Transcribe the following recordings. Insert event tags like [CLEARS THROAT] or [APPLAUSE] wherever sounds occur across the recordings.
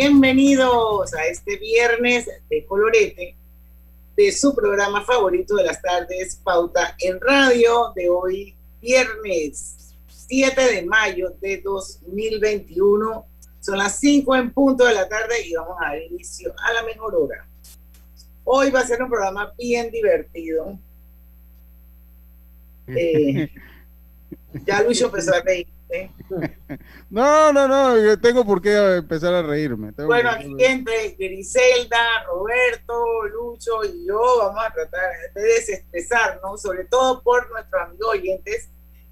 Bienvenidos a este viernes de colorete de su programa favorito de las tardes, Pauta en Radio, de hoy, viernes 7 de mayo de 2021. Son las 5 en punto de la tarde y vamos a dar inicio a la mejor hora. Hoy va a ser un programa bien divertido. [LAUGHS] Eh, ya Luis empezó a reír. [LAUGHS] No, no, no, yo tengo por qué empezar a reírme. bueno, aquí entre Griselda, Roberto, Lucho y yo vamos a tratar de desestresarnos, sobre todo por nuestros amigos oyentes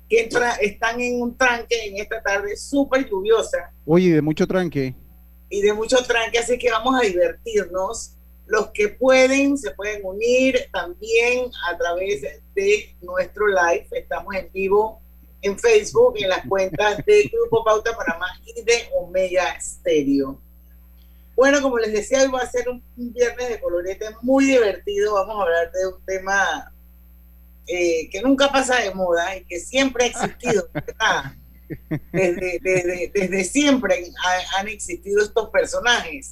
que entra, están en un tranque en esta tarde súper lluviosa. Oye, de mucho tranque. Y de mucho tranque, así que vamos a divertirnos. Los que pueden se pueden unir también a través de nuestro live. Estamos en vivo en Facebook, en las cuentas de Grupo Pauta Panamá y de Omega Stereo. Bueno, como les decía, hoy va a ser un, viernes de colorete muy divertido. Vamos a hablar de un tema eh, que nunca pasa de moda y que siempre ha existido, [LAUGHS] Desde, desde, desde siempre han existido estos personajes.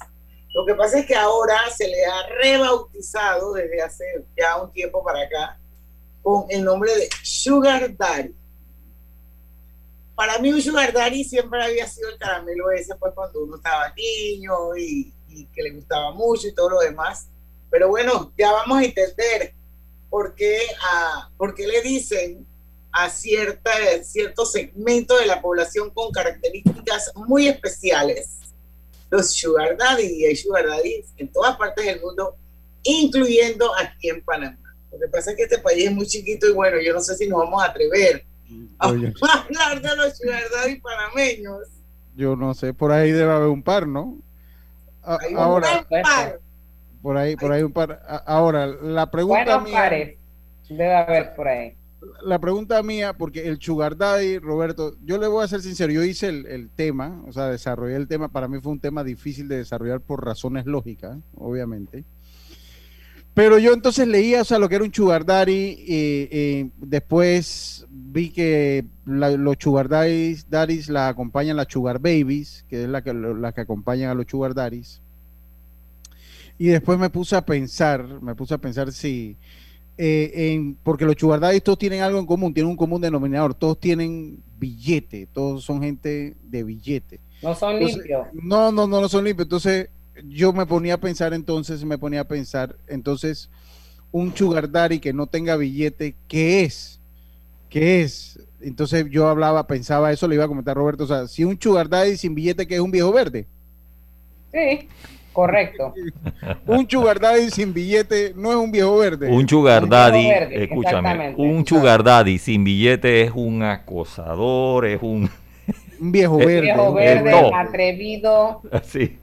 Lo que pasa es que ahora se le ha rebautizado desde hace ya un tiempo para acá con el nombre de Sugar Daddy para mí un sugar daddy siempre había sido el caramelo ese, pues cuando uno estaba niño y, que le gustaba mucho y todo lo demás. Pero bueno, ya vamos a entender por qué, a, por qué le dicen a cierta, cierto segmento de la población con características muy especiales. Los sugar daddy y hay sugar daddy en todas partes del mundo, incluyendo aquí en Panamá. Lo que pasa es que este país es muy chiquito y bueno, yo no sé si nos vamos a atrever a hablar de los y panameños. Yo no sé, por ahí debe haber un par, ¿no? ahora, Por ahí, por ahí un par. Ahora, la pregunta mía. debe haber por ahí. La pregunta mía, porque el Sugar Daddy, Roberto, yo le voy a ser sincero, yo hice el, el, tema, o sea, desarrollé el tema, para mí fue un tema difícil de desarrollar por razones lógicas, obviamente. Pero yo entonces leía, o sea, lo que era un sugar daddy, y, después vi que los sugar daddies, la acompañan las sugar babies, que es la que, la que acompañan a los sugar daddies. Y después me puse a pensar, me puse a pensar si, eh, en, porque los sugar daddies todos tienen algo en común, tienen un común denominador, todos tienen billete, todos son gente de billete. No son limpios. No, no, no, no son limpios. Entonces, yo me ponía a pensar entonces, me ponía a pensar, entonces, un sugar daddy que no tenga billete, ¿qué es? ¿Qué es? Entonces yo hablaba, pensaba eso, le iba a comentar a Roberto, o sea, si un sugar daddy sin billete, ¿qué es un viejo verde? Sí, correcto. [LAUGHS] un sugar daddy sin billete no es un viejo verde. Un sugar daddy, escúchame, un sugar daddy sin billete es un acosador, es un... Un viejo [LAUGHS] verde. Un viejo verde, atrevido. [LAUGHS] Sí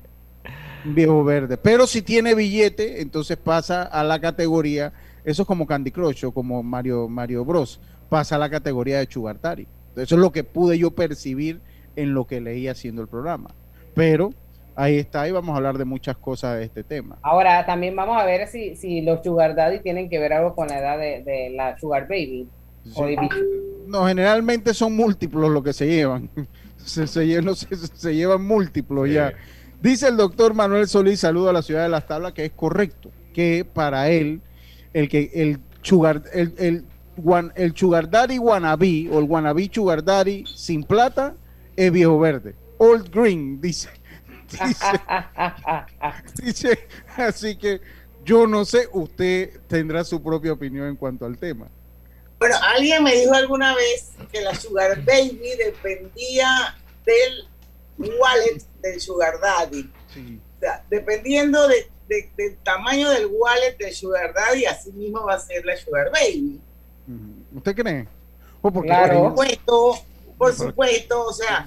viejo verde. Pero si tiene billete, entonces pasa a la categoría, eso es como Candy Crush o como Mario, Mario Bros, pasa a la categoría de Chugartari. Eso es lo que pude yo percibir en lo que leí haciendo el programa. Pero ahí está, y vamos a hablar de muchas cosas de este tema. Ahora, también vamos a ver si, si los Sugar Daddy tienen que ver algo con la edad de, la Sugar Baby. no, generalmente son múltiplos lo que se llevan. [LAUGHS] Se, se, llevan múltiplos ya. Dice el doctor Manuel Solís, saludo a la ciudad de Las Tablas, que es correcto, que para él, el que el sugar, el, el, el sugar daddy wannabe o el wannabe sugar daddy sin plata es viejo verde. Old green, dice. [LAUGHS] [LAUGHS] Dice, así que yo no sé, usted tendrá su propia opinión en cuanto al tema. Bueno, alguien me dijo alguna vez que la Sugar Baby dependía del wallet del Sugar Daddy. dependiendo del tamaño del wallet del Sugar Daddy, así mismo va a ser la Sugar Baby. ¿Usted cree? Por supuesto, por supuesto, o sea,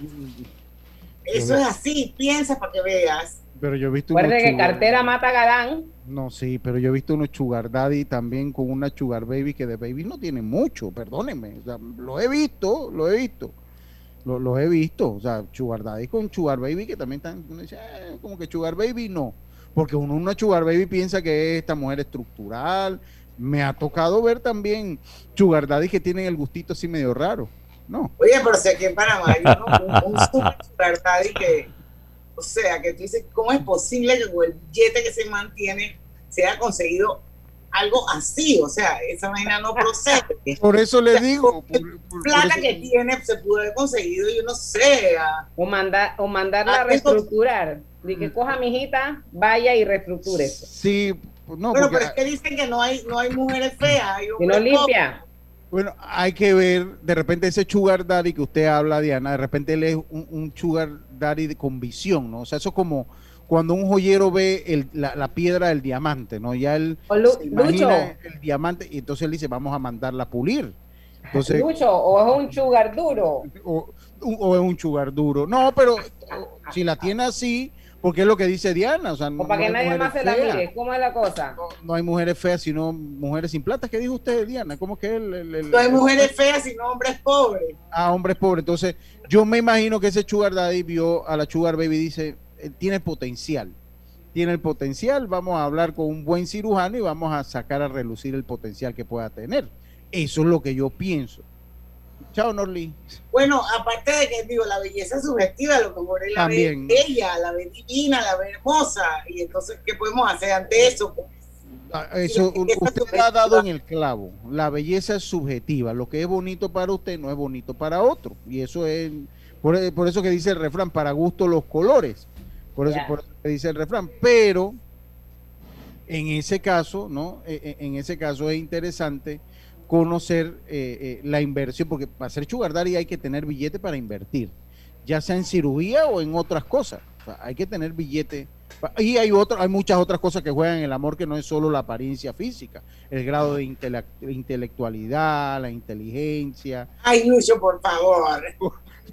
eso es así, piensa para que veas. Pero yo he visto Recuerde que cartera mata galán. No, sí, pero yo he visto unos sugar daddy también con una sugar baby que de baby no tiene mucho, perdónenme. lo he visto, lo he visto los he visto, o sea, Sugar Daddy con Sugar Baby, que también están, eh, como que Sugar Baby no, porque uno una Sugar Baby piensa que esta mujer estructural, me ha tocado ver también Sugar Daddy que tienen el gustito así medio raro, ¿no? Oye, pero sé que en Panamá hay un, Sugar Daddy que, O sea, que tú dices, ¿cómo es posible que con el billete que se mantiene se haya conseguido algo así? O sea, esa vaina no procede. [LAUGHS] Por eso le digo. plata que tiene se pudo haber conseguido, yo no sé. O, mandar o mandarla a reestructurar. De que coja mi hijita, vaya y reestructure. Sí, no. Pero, pero es que dicen que no hay, no hay mujeres feas. Y no limpia. Bueno, hay que ver, de repente ese sugar daddy que usted habla, Diana, de repente él es un, sugar daddy con visión, ¿no? O sea, eso es como cuando un joyero ve la, piedra del diamante, ¿no? Ya él imagina el diamante y entonces él dice, vamos a mandarla a pulir. Entonces, Lucho, o es un sugar duro. [LAUGHS] O, o es un sugar duro. No, pero si la tiene así, porque es lo que dice Diana. O, sea, no, para que nadie más se la mire, ¿cómo es la cosa? No, hay mujeres feas, sino mujeres sin plata. ¿Qué dijo usted, Diana? ¿Cómo que el, No hay mujeres feas, sino hombres pobres. Ah, hombres pobres. Entonces, yo me imagino que ese Sugar Daddy vio a la Sugar Baby y dice: tiene potencial. Tiene el potencial, vamos a hablar con un buen cirujano y vamos a sacar a relucir el potencial que pueda tener. Eso es lo que yo pienso. Chao, Norli. Bueno, aparte de que digo, la belleza subjetiva, lo mejor es la ve bella, la ve divina, la ve hermosa. Y entonces, ¿qué podemos hacer ante eso? Ah, eso usted ha dado en el clavo. La belleza es subjetiva. Lo que es bonito para usted no es bonito para otro. Y eso es por, eso que dice el refrán, para gusto los colores. Por eso, por eso dice el refrán. Pero en ese caso, ¿no? E, e, en ese caso es interesante conocer eh, eh, la inversión, porque para hacer sugar daddy hay que tener billete para invertir, ya sea en cirugía o en otras cosas. hay que tener billete. Y hay, otro, hay muchas otras cosas que juegan en el amor que no es solo la apariencia física, el grado de intelectualidad, la inteligencia. Ay, Lucio, por favor.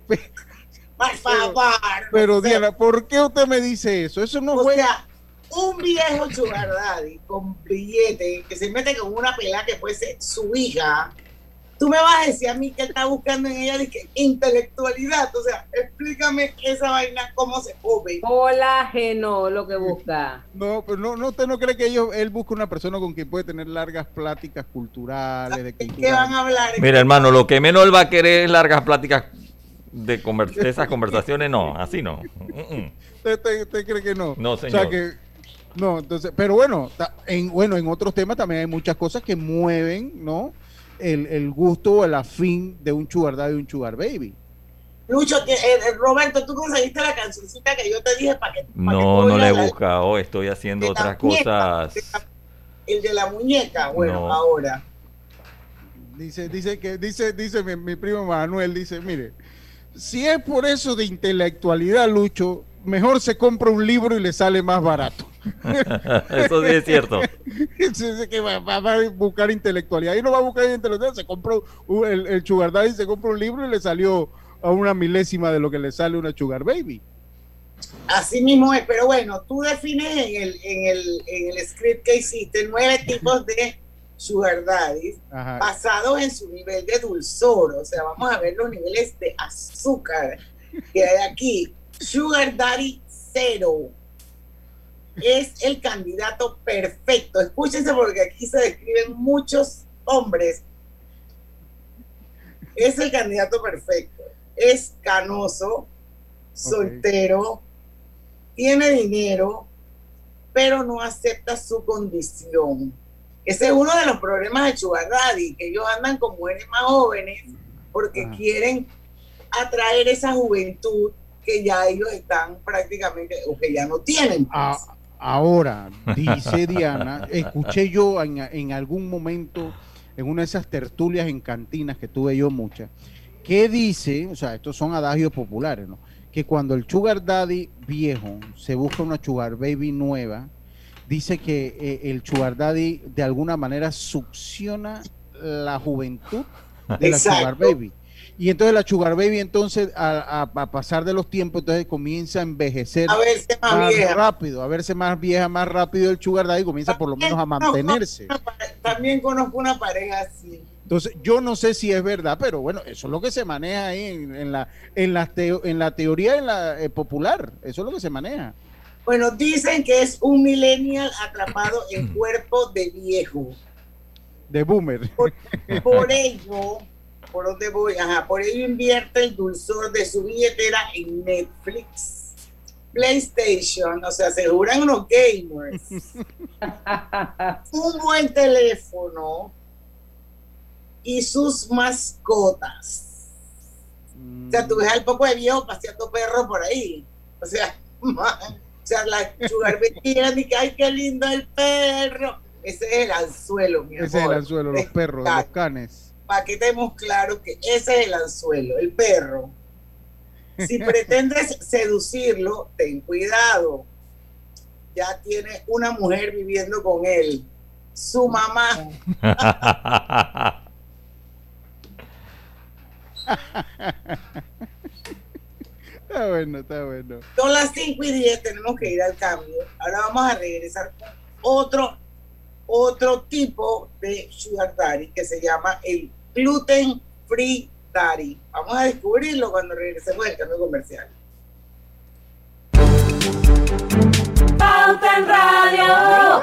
[LAUGHS] por favor. Pero, Diana, ¿por qué usted me dice eso? Eso no juega un viejo sugar daddy con billete que se mete con una pelada que puede ser su hija, tú me vas a decir a mí que está buscando en ella que intelectualidad. O sea, explícame esa vaina, cómo se come. Colágeno, lo que busca. No, pero no, no, usted no cree que ellos, él busca una persona con quien puede tener largas pláticas culturales. De ¿Qué van a hablar? Mira, hermano, lo que menos él va a querer es largas pláticas de, esas conversaciones, no, así no. ¿Usted, cree que no? No, señor. O sea, que no, entonces, pero bueno, en, bueno, en otros temas también hay muchas cosas que mueven, ¿no? El, el gusto o el afín de un sugar daddy y un sugar baby. Lucho, que, eh, eh, Roberto, tú conseguiste la cancioncita que yo te dije para que... no, no la he buscado, estoy haciendo otras cosas. el de la muñeca, bueno, ahora. Dice, dice que, dice, dice mi, mi primo Manuel, dice, mire, si es por eso de intelectualidad, Lucho, mejor se compra un libro y le sale más barato. [LAUGHS] Eso sí es cierto. [LAUGHS] que va, a buscar intelectualidad. Ahí no va a buscar intelectualidad. Se compró el, el Sugar Daddy se compró un libro y le salió a una milésima de lo que le sale una Sugar Baby. Así mismo es, pero bueno, tú defines en el, en el, en el script que hiciste nueve tipos de Sugar Daddy basados en su nivel de dulzor. O sea, vamos a ver los niveles de azúcar que hay aquí. Sugar Daddy cero es el candidato perfecto. Escúchense porque aquí se describen muchos hombres. Es el candidato perfecto. Es canoso, soltero, tiene dinero, pero no acepta su condición. Ese es uno de los problemas de Sugar Daddy, que ellos andan con mujeres más jóvenes porque ah. quieren atraer esa juventud que ya ellos están prácticamente o que ya no tienen. Ah, ahora, [LAUGHS] dice Diana, escuché yo en, algún momento en una de esas tertulias en cantinas que tuve yo muchas, que dice, o sea, estos son adagios populares, ¿no? Que cuando el sugar daddy viejo se busca una sugar baby nueva, dice que eh, el sugar daddy de alguna manera succiona la juventud de la sugar baby. Y entonces la Sugar Baby entonces a, pasar de los tiempos entonces comienza a envejecer a verse más, rápido, a verse más vieja, más rápido el Sugar Daddy comienza por lo menos a mantenerse. también conozco una pareja así. Entonces, yo no sé si es verdad, pero bueno, eso es lo que se maneja ahí en, la, en, la en la teoría en la, eh, popular, eso es lo que se maneja. Bueno, dicen que es un millennial atrapado en cuerpo de viejo. De boomer. [LAUGHS] por ello, por dónde voy, ajá, por ello invierte el dulzor de su billetera en Netflix, PlayStation, o sea, se aseguran unos gamers, [LAUGHS] un buen teléfono y sus mascotas. O sea, tú ves al poco de viejo paseando perro por ahí. O sea, [LAUGHS] o sea la sugar y que, ay, qué lindo el perro. Ese es el anzuelo, mi amor. Ese es el anzuelo, los perros, los canes. Para que estemos claros que ese es el anzuelo, el perro. Si pretendes [LAUGHS] seducirlo, ten cuidado. Ya tiene una mujer viviendo con él, su mamá. [LAUGHS] está bueno, está bueno. Son las 5 y 10, tenemos que ir al cambio. Ahora vamos a regresar con otro, otro tipo de sugar daddy que se llama el gluten free daddy. Vamos a descubrirlo cuando regresemos del cambio comercial. Pauta en Radio.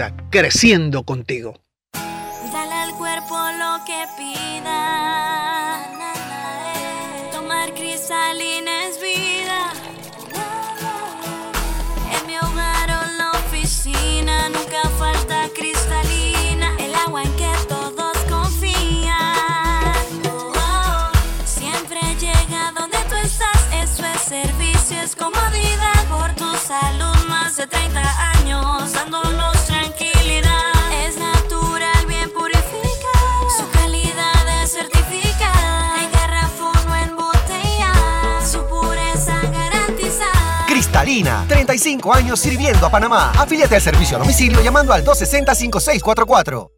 creciendo contigo. Dale al cuerpo lo que pida. Tomar cristalina es vida. En mi hogar o la oficina nunca falta cristalina. El agua en que todos confían. Siempre llega donde tú estás. Eso es servicio, es comodidad por tu salud. Más de 30 años dándonos Cristalina, 35 años sirviendo a Panamá. Afíliate al servicio a domicilio llamando al 260-5644.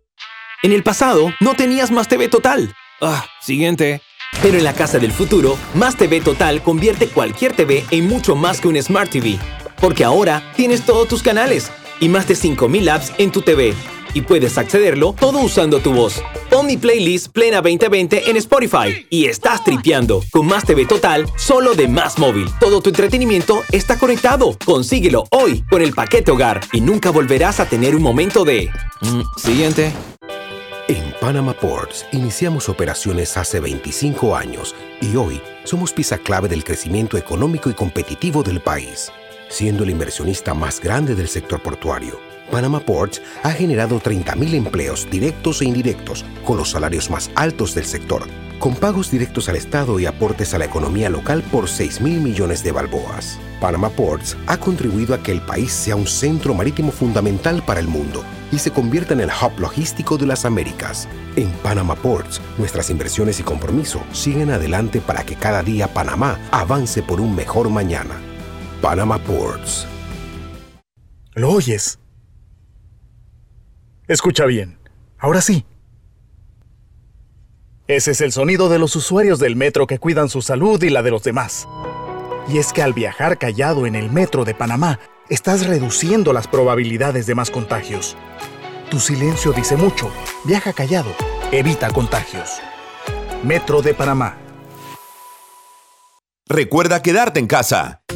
En el pasado, no tenías Más TV Total. Ah, siguiente. Pero en la casa del futuro, Más TV Total convierte cualquier TV en mucho más que un Smart TV. Porque ahora tienes todos tus canales y más de 5.000 apps en tu TV y puedes accederlo todo usando tu voz. Pon playlist Plena 2020 en Spotify y estás tripeando con Más TV Total solo de Más Móvil. Todo tu entretenimiento está conectado. Consíguelo hoy con el paquete hogar y nunca volverás a tener un momento de... Mm, siguiente. En Panama Ports iniciamos operaciones hace 25 años y hoy somos pieza clave del crecimiento económico y competitivo del país, siendo el inversionista más grande del sector portuario Panama Ports ha generado 30.000 empleos directos e indirectos, con los salarios más altos del sector, con pagos directos al Estado y aportes a la economía local por 6.000 millones de balboas. Panama Ports ha contribuido a que el país sea un centro marítimo fundamental para el mundo y se convierta en el hub logístico de las Américas. En Panama Ports, nuestras inversiones y compromiso siguen adelante para que cada día Panamá avance por un mejor mañana. Panama Ports. ¿Lo oyes? Escucha bien. Ahora sí. Ese es el sonido de los usuarios del metro que cuidan su salud y la de los demás. Y es que al viajar callado en el metro de Panamá, estás reduciendo las probabilidades de más contagios. Tu silencio dice mucho. Viaja callado. Evita contagios. Metro de Panamá. Recuerda quedarte en casa.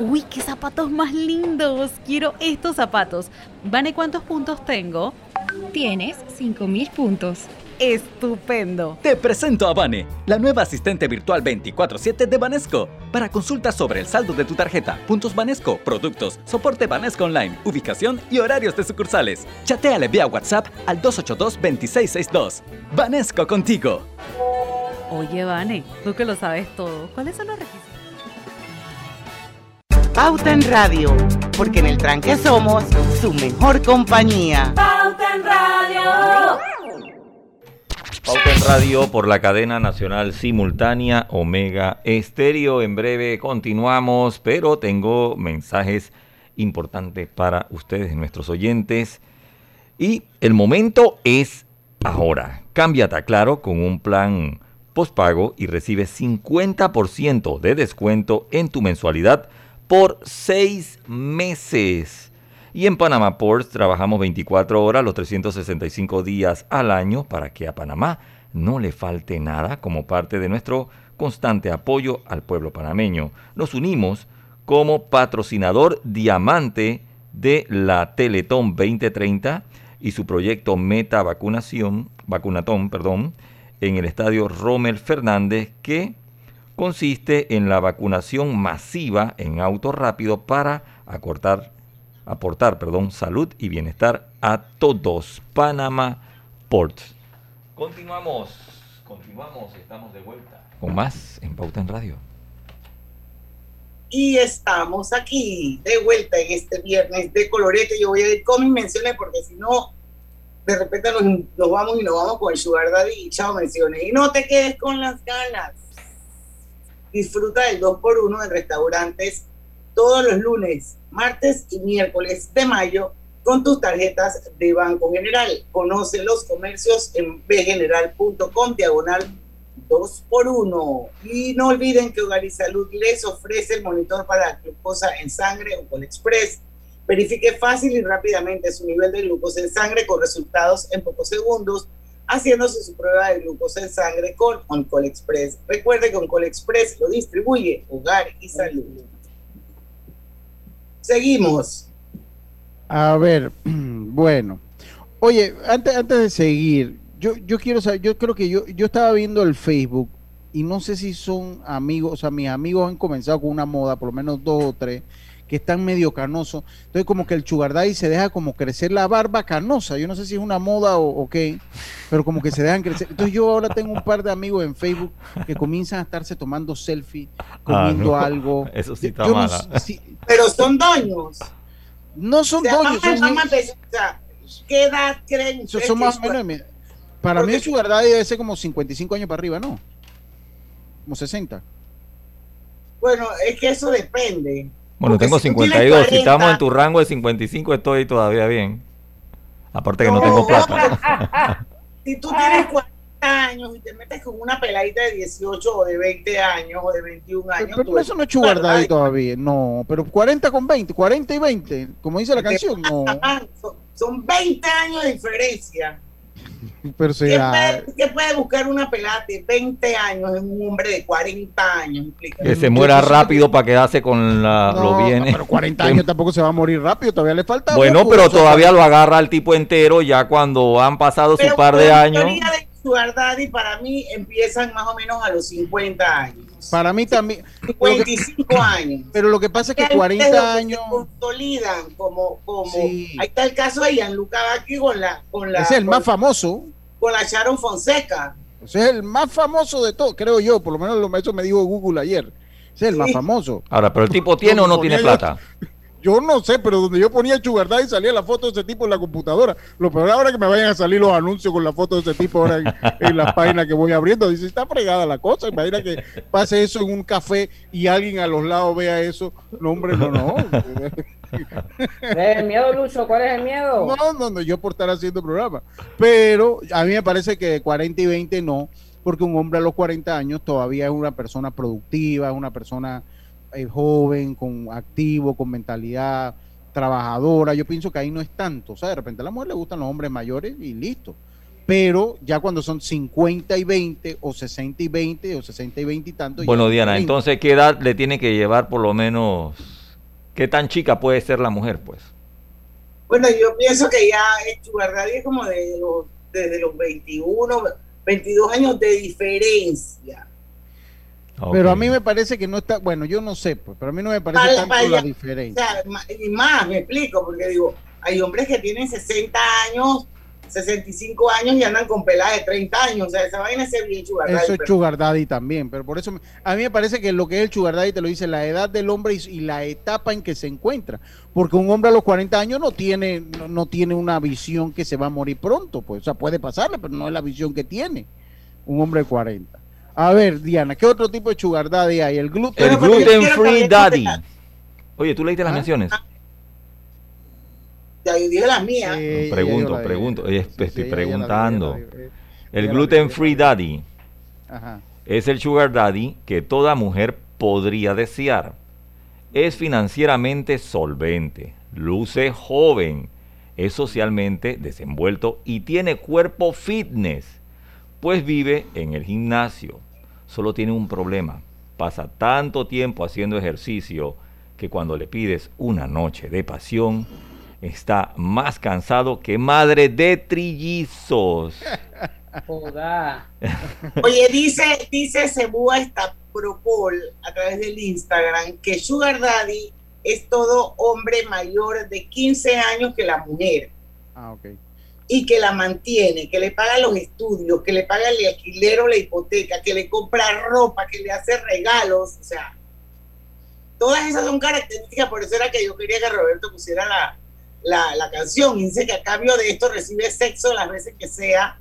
Uy, qué zapatos más lindos. Quiero estos zapatos. Vane, ¿cuántos puntos tengo? Tienes 5000 puntos. Estupendo. Te presento a Vane, la nueva asistente virtual 24/7 de Banesco. Para consultas sobre el saldo de tu tarjeta, puntos Banesco, productos, soporte Banesco Online, ubicación y horarios de sucursales. Chateale vía WhatsApp al 282-2662. Banesco contigo. Oye, Vane, tú que lo sabes todo, ¿cuáles son los requisitos? Pauta en Radio, porque en el tranque somos su mejor compañía. Pauta en Radio. Pauta en Radio por la cadena nacional simultánea Omega Estéreo. En breve continuamos, pero tengo mensajes importantes para ustedes, nuestros oyentes. Y el momento es ahora. Cámbiate a Claro con un plan postpago y recibe 50% de descuento en tu mensualidad por seis meses. Y en Panama Ports trabajamos 24 horas los 365 días al año para que a Panamá no le falte nada como parte de nuestro constante apoyo al pueblo panameño. Nos unimos como patrocinador diamante de la Teletón 2030 y su proyecto Meta Vacunación, Vacunatón, perdón, en el estadio Rommel Fernández que consiste en la vacunación masiva en auto rápido para acortar, aportar salud y bienestar a todos. Panama Ports. Continuamos, continuamos, estamos de vuelta con más en Pauta en Radio. Y estamos aquí de vuelta en este viernes de colorete. Yo voy a ir con mis menciones porque si no, de repente nos, nos, vamos y nos vamos con el Sugar Daddy chao menciones. Y no te quedes con las ganas. Disfruta del 2x1 en restaurantes todos los lunes, martes y miércoles de mayo con tus tarjetas de Banco General. Conoce los comercios en bgeneral.com diagonal 2x1. Y no olviden que Hogar y Salud les ofrece el monitor para glucosa en sangre o Express. Verifique fácil y rápidamente su nivel de glucosa en sangre con resultados en pocos segundos haciéndose su prueba de glucosa en sangre con Oncol Express. Recuerde que Oncol Express lo distribuye Hogar y Salud. Seguimos. A ver, [CLEARS THROAT] bueno. Oye, antes, antes de seguir, yo, yo quiero saber, yo creo que yo, yo estaba viendo el Facebook y no sé si son amigos, o sea, mis amigos han comenzado con una moda, por lo menos dos o tres, que están medio canosos. Entonces, como que el sugar se deja como crecer la barba canosa. Yo no sé si es una moda o, qué, pero como que se dejan crecer. Entonces, yo ahora tengo un par de amigos en Facebook que comienzan a estarse tomando selfie, ah, comiendo algo. Eso sí está mal. pero son doños. No son doños. Son ¿Qué edad creen? son más o menos. Para mí, el sugar debe ser como 55 años para arriba, ¿no? Como 60. Bueno, es que eso depende. Bueno, tengo 52. si estamos en tu rango de 55, estoy todavía bien. Aparte que no, tengo plata. [LAUGHS] si tú tienes [LAUGHS] 40 años y te metes con una peladita de 18 o de 20 años o de 21 años. Pero, eso no es chugardaddy todavía. No, pero 40 con 20, 40 y 20, como dice la canción. No. [LAUGHS] Son 20 años de diferencia. Pero ¿Qué, puede, buscar una pelada de 20 años en un hombre de 40 años? Que se muera rápido para quedarse con la, lo bienes. Pero 40 años tampoco se va a morir rápido, todavía le falta. Bueno, pero todavía lo agarra el tipo entero ya cuando han pasado su par de años. De y para mí empiezan más o menos a los 50 años. Para mí también. 55 [LAUGHS] años. Pero lo que pasa es que 40 años. Se consolidan como. como Ahí está el caso de Gianluca Vacchi con la. Con la es el más famoso. Con la Sharon Fonseca. Ese es el más famoso de todo, creo yo. Por lo menos eso me dijo Google ayer. Ese es el más famoso. Ahora, pero el tipo tiene o no tiene plata. [LAUGHS] Yo no sé, pero donde yo ponía Chugardá y salía la foto de ese tipo en la computadora. Lo peor ahora que me vayan a salir los anuncios con la foto de ese tipo ahora en, la página que voy abriendo. Dice, está fregada la cosa. Imagina que pase eso en un café y alguien a los lados vea eso. No, hombre, no, no. ¿Cuál es el miedo, Lucho? ¿Cuál es el miedo? No, no, no, yo por estar haciendo programa. Pero a mí me parece que de 40 y 20 no, porque un hombre a los 40 años todavía es una persona productiva, es una persona eh, joven, con activo, con mentalidad trabajadora. Yo pienso que ahí no es tanto. O sea, de repente a la mujer le gustan los hombres mayores y listo. Pero ya cuando son 50 y 20 o 60 y 20 o 60 y 20 y tanto. Bueno, Diana, entonces, ¿qué edad le tiene que llevar por lo menos ¿Qué tan chica puede ser la mujer, pues? Bueno, yo pienso que ya sugar daddy es como de los, desde los 21, 22 años de diferencia. Pero a mí me parece que no está, bueno, yo no sé, pues, pero a mí no me parece Para- tanto para la diferencia. O sea, ma- y más, me explico, porque digo, hay hombres que tienen 60 años, 65 años y andan con peladas de 30 años. O sea, esa vaina es bien sugar daddy, Eso es pero- sugar daddy también, pero por eso me- a mí me parece que lo que es el sugar daddy te lo dice la edad del hombre y, y la etapa en que se encuentra, porque un hombre a los 40 años no tiene no, no tiene una visión que se va a morir pronto, pues, o sea, puede pasarle, pero no es la visión que tiene un hombre de 40. A ver, Diana, ¿qué otro tipo de sugar daddy hay? El gluten, El gluten free daddy. Oye, ¿tú leíste las ¿Ah? menciones? Ya yo dije las mías. pregunto, pregunto. Oye, estoy la preguntando. la El la gluten free daddy Ajá. es el sugar daddy que toda mujer podría desear. Es financieramente solvente, luce joven, es socialmente desenvuelto y tiene cuerpo fitness, pues vive en el gimnasio. Solo tiene un problema, pasa tanto tiempo haciendo ejercicio que cuando le pides una noche de pasión, está más cansado que madre de trillizos. Joda. [LAUGHS] Oye, dice, dice Cebúa Estapropol a través del Instagram que Sugar Daddy es todo hombre mayor de 15 años que la mujer Ah, ok. Y que la mantiene, que le paga los estudios, que le paga el alquiler o la hipoteca, que le compra ropa, que le hace regalos, o sea, todas esas son características, por eso era que yo quería que Roberto pusiera la, la, la canción, y dice que a cambio de esto recibe sexo las veces que sea,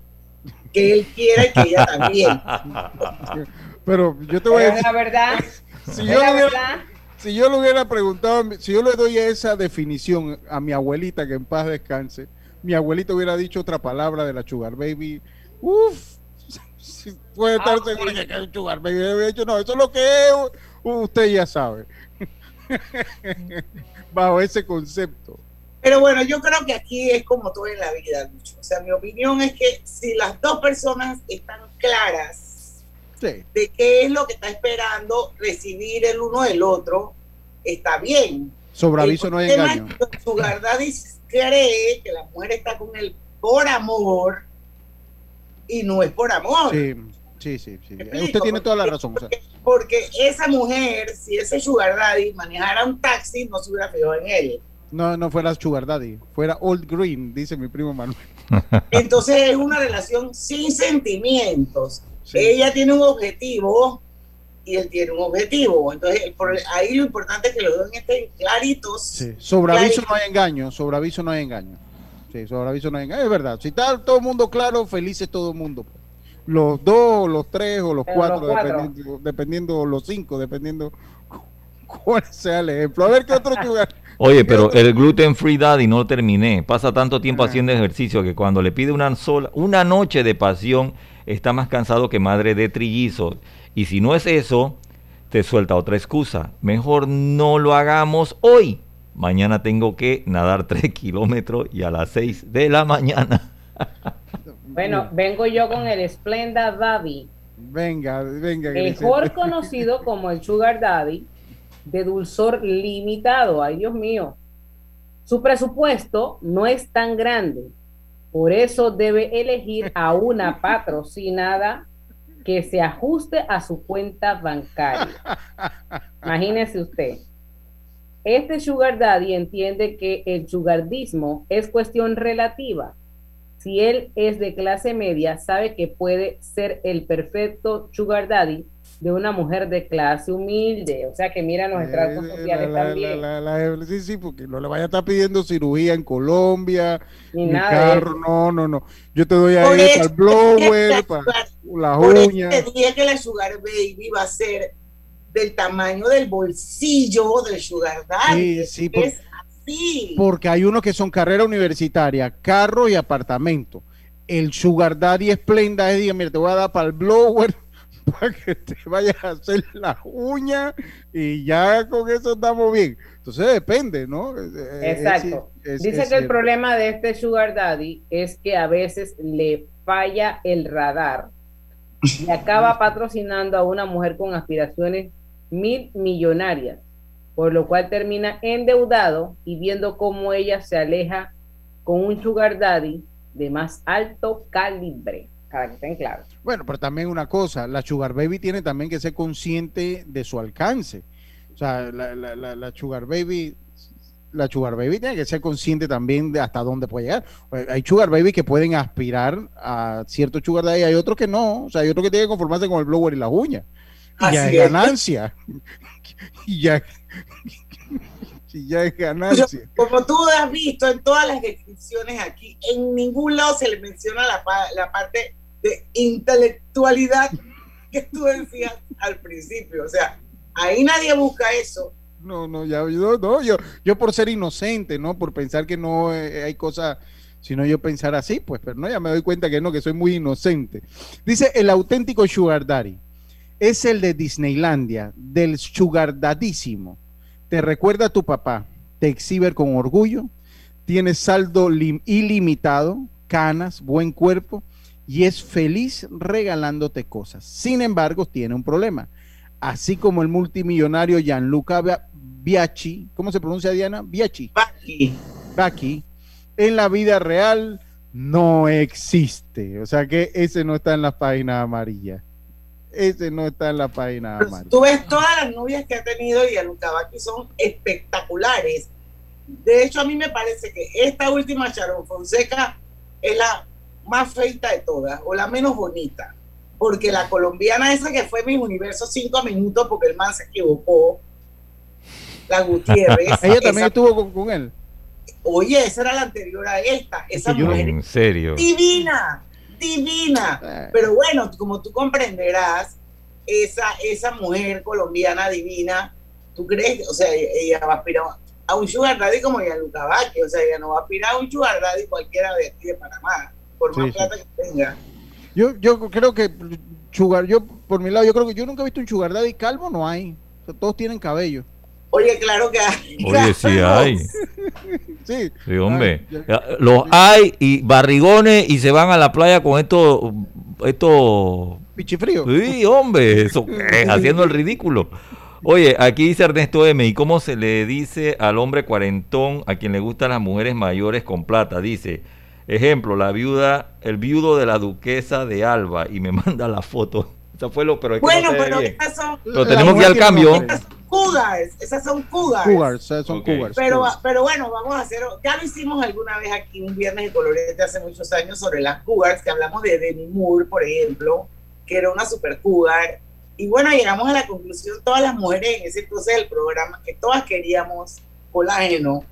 que él quiera y que ella también. [LAUGHS] Pero yo te voy a Pero decir, la verdad, [LAUGHS] si es yo, la verdad. si yo le hubiera preguntado, a si yo le doy esa definición a mi abuelita, que en paz descanse, mi abuelita hubiera dicho otra palabra de la Sugar Baby. Uf, puede estar Ah, seguro sí. que es un Sugar Baby. Yo hubiera dicho, no, eso es lo que es, usted ya sabe. [LAUGHS] Bajo ese concepto. Pero bueno, yo creo que aquí es como todo en la vida, Lucho. O sea, mi opinión es que si las dos personas están claras Sí. de qué es lo que está esperando recibir el uno del otro, está bien. Sobre aviso no hay engaño. Daddy cree que la mujer está con él por amor y no es por amor. Sí, sí, sí. sí. Usted tiene toda la razón. o sea, Porque esa mujer, si ese Sugar Daddy manejara un taxi, no se hubiera fijado en él. no, no fuera Sugar Daddy, fuera Old Green, dice mi primo Manuel. [LAUGHS] Entonces es una relación sin sentimientos. Ella tiene un objetivo y él tiene un objetivo. Entonces el ahí lo importante es que los dos estén claritos. Sí, sobre aviso claritos. no hay engaño, sobre aviso no hay engaño. Sí, sobre aviso no hay engaño. Es verdad, si está todo el mundo claro, felices todo el mundo. Los dos, los tres o los Pero cuatro, los cuatro. Dependiendo, dependiendo, los cinco, dependiendo cuál sea el ejemplo. A ver qué otro lugar. [LAUGHS] Oye, pero el gluten free daddy no lo terminé. Pasa tanto tiempo haciendo ejercicio que cuando le pide una sola, una noche de pasión, está más cansado que madre de trillizos. Y si no es eso, te suelta otra excusa. Mejor no lo hagamos hoy. Mañana tengo que nadar [LAUGHS] 3 kilómetros y a las 6 de la mañana. [LAUGHS] Bueno, vengo yo con el Splenda Daddy, Venga, venga. mejor [LAUGHS] conocido como el Sugar Daddy, de dulzor limitado. Ay, Dios mío. Su presupuesto no es tan grande, por eso debe elegir a una patrocinada que se ajuste a su cuenta bancaria. [LAUGHS] Imagínese usted. Este sugar daddy entiende que el sugardismo es cuestión relativa. Si él es de clase media, sabe que puede ser el perfecto sugar daddy de una mujer de clase humilde. O sea que mira los estratos Eh, sociales la- también. la- la- la- sí, sí, porque no le vaya a estar pidiendo cirugía en Colombia, Ni ni nada carro, no, no, no. Yo te doy ahí eso para el blower, dije para que- las uñas. te dije que la Sugar Baby va a ser del tamaño del bolsillo del Sugar Daddy. Sí, sí, por- es así. Porque hay unos que son carrera universitaria, carro y apartamento. El Sugar Daddy Esplenda es, mira, te voy a dar para el blower, para que te vayas a hacer las uñas y ya con eso estamos bien. Entonces depende, ¿no? Eh, eh, Exacto. es- es- Dice es que el problema de este sugar daddy es que a veces le falla el radar y acaba patrocinando a una mujer con aspiraciones mil millonarias. por lo cual termina endeudado y viendo cómo ella se aleja con un sugar daddy de más alto calibre, para que estén claros. Bueno, pero también una cosa, la Sugar Baby tiene también que ser consciente de su alcance. O sea, la, la, la, la Sugar Baby, la Sugar Baby tiene que ser consciente también de hasta dónde puede llegar. Eh, Hay Sugar Baby que pueden aspirar a cierto Sugar Daddy, hay otros que no. O sea, hay otros que tienen que conformarse con el blower y las uñas. Y ya es es. ganancia. [LAUGHS] y ya, y ya es ganancia. Como tú has visto en todas las descripciones aquí, en ningún lado se le menciona la, la parte de intelectualidad que tú decías al principio. O sea, ahí nadie busca eso. No, no, ya, yo, yo, yo por ser inocente, ¿no? Por pensar que no eh, hay cosas, sino yo pensar así, pues, pero no, ya me doy cuenta que no, que soy muy inocente. Dice, el auténtico Sugar Daddy es el de Disneylandia, del Sugar Dadísimo. Te recuerda a tu papá, te exhibe con orgullo, tiene saldo lim- ilimitado, canas, buen cuerpo y es feliz regalándote cosas. Sin embargo, tiene un problema. Así como el multimillonario Gianluca Bia- Biachi, ¿cómo se pronuncia Diana? Biachi. Bacchi. En la vida real no existe. O sea que ese no está en la página amarilla. Ese no está en la página amarilla. Tú ves todas las novias que ha tenido y a Lucabaki son espectaculares. De hecho, a mí me parece que esta última Sharon Fonseca es la más feita de todas, o la menos bonita. Porque la colombiana esa que fue mi universo cinco minutos porque el man se equivocó, la Gutiérrez. [LAUGHS] Ella también esa- estuvo con, con él. Oye, esa era la anterior a esta. Esa mujer En serio. divina, divina. Pero bueno, como tú comprenderás, esa, esa mujer colombiana divina, ¿tú crees? O sea, ella va a aspirar a un sugar daddy como Gianluca Vázquez, o sea, ella no va a aspirar a un sugar daddy cualquiera de aquí de Panamá, por más Sí, sí. plata que tenga. Yo, yo creo que Sugar, yo por mi lado, yo creo que yo nunca he visto un Sugar Daddy calvo, no hay. O sea, todos tienen cabello. Oye, claro que hay. Oye, sí [LAUGHS] hay. Sí. Sí, hombre. Los hay y barrigones y se van a la playa con estos. Estos. Pichifrío. Sí, hombre. Eso, [LAUGHS] eh, haciendo el ridículo. Oye, aquí dice Ernesto M. ¿Y cómo se le dice al hombre cuarentón a quien le gustan las mujeres mayores con plata? Dice, ejemplo, la viuda, el viudo de la duquesa de Alba y me [LAUGHS] manda la foto. Esa fue lo, pero es que Bueno, no pero bien. esas son Pero tenemos que ir al cambio. cougars, esas son cougars. Sea, son cougars. Pero, cougars. pero bueno, vamos a hacer, ya lo hicimos alguna vez aquí un viernes de colorete hace muchos años sobre las cougars, que hablamos de Demi Moore, por ejemplo, que era una super cougar. Y bueno, llegamos a la conclusión, todas las mujeres en ese entonces del programa, que todas queríamos colágeno,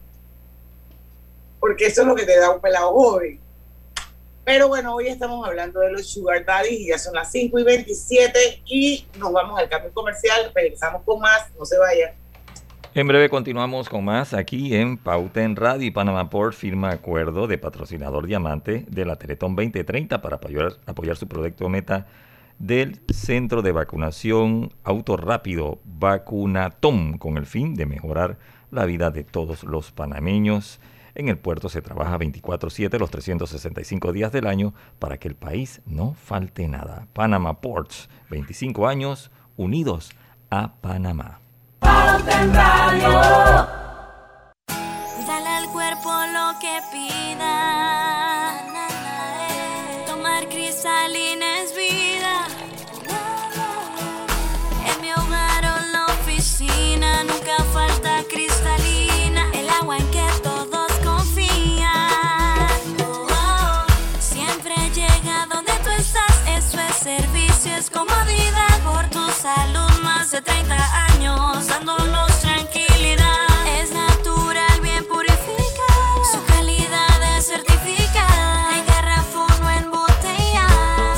porque eso es lo que te da un pelado joven. Pero bueno, hoy estamos hablando de los sugar daddies y ya son las 5 y 27 y nos vamos al cambio comercial, regresamos con más, no se vayan. En breve continuamos con más aquí en Pauta en Radio y Panama Port firma acuerdo de patrocinador diamante de la Teletón 2030 para apoyar, apoyar su proyecto meta del Centro de Vacunación Auto Rápido Vacunatom con el fin de mejorar la vida de todos los panameños. En el puerto se trabaja 24/7 los 365 días del año para que el país no falte nada. Panama Ports, 25 años unidos a Panamá. Dale al cuerpo lo que pida. De 30 años dándonos tranquilidad. Es natural, bien purificada. Su calidad es certificada. En garrafón o en botella.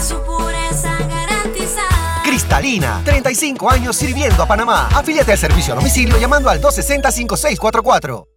Su pureza garantizada. Cristalina, 35 años sirviendo a Panamá. Afíliate al servicio a domicilio llamando al 260-5644.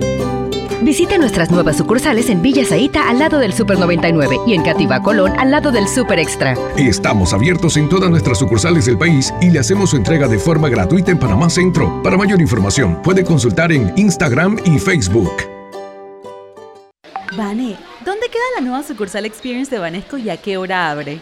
Visite nuestras nuevas sucursales en Villa Zaita al lado del Super 99 y en Cativa Colón al lado del Super Extra. Estamos abiertos en todas nuestras sucursales del país y le hacemos su entrega de forma gratuita en Panamá Centro. Para mayor información, puede consultar en Instagram y Facebook. Vane, ¿dónde queda la nueva sucursal Experience de Banesco y a qué hora abre?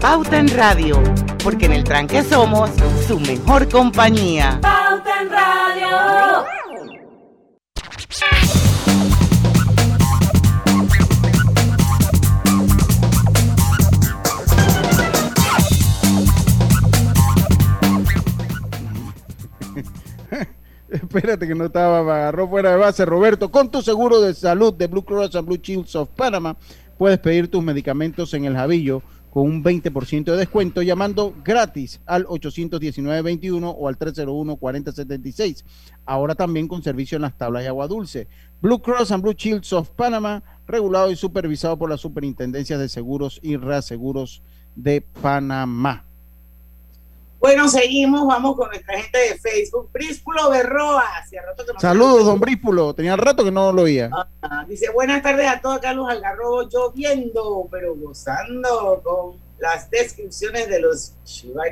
Pauta en Radio, porque en el tranque somos su mejor compañía. Pauta en Radio. [LAUGHS] Espérate que no estaba, me agarró fuera de base. Roberto, con tu seguro de salud de Blue Cross and Blue Shields of Panama, puedes pedir tus medicamentos en el Javillo con un 20% de descuento llamando gratis al 819-21 o al 301-4076. Ahora también con servicio en las tablas de agua dulce. Blue Cross and Blue Shields of Panama, regulado y supervisado por la Superintendencia de Seguros y Reaseguros de Panamá. Bueno, seguimos, vamos con nuestra gente de Facebook. Príspulo Berroa, no Saludos, don Brípulo. Tenía rato que no lo oía. Ah, Dice, buenas tardes a todos, Carlos Algarrobo, lloviendo, pero gozando con las descripciones de los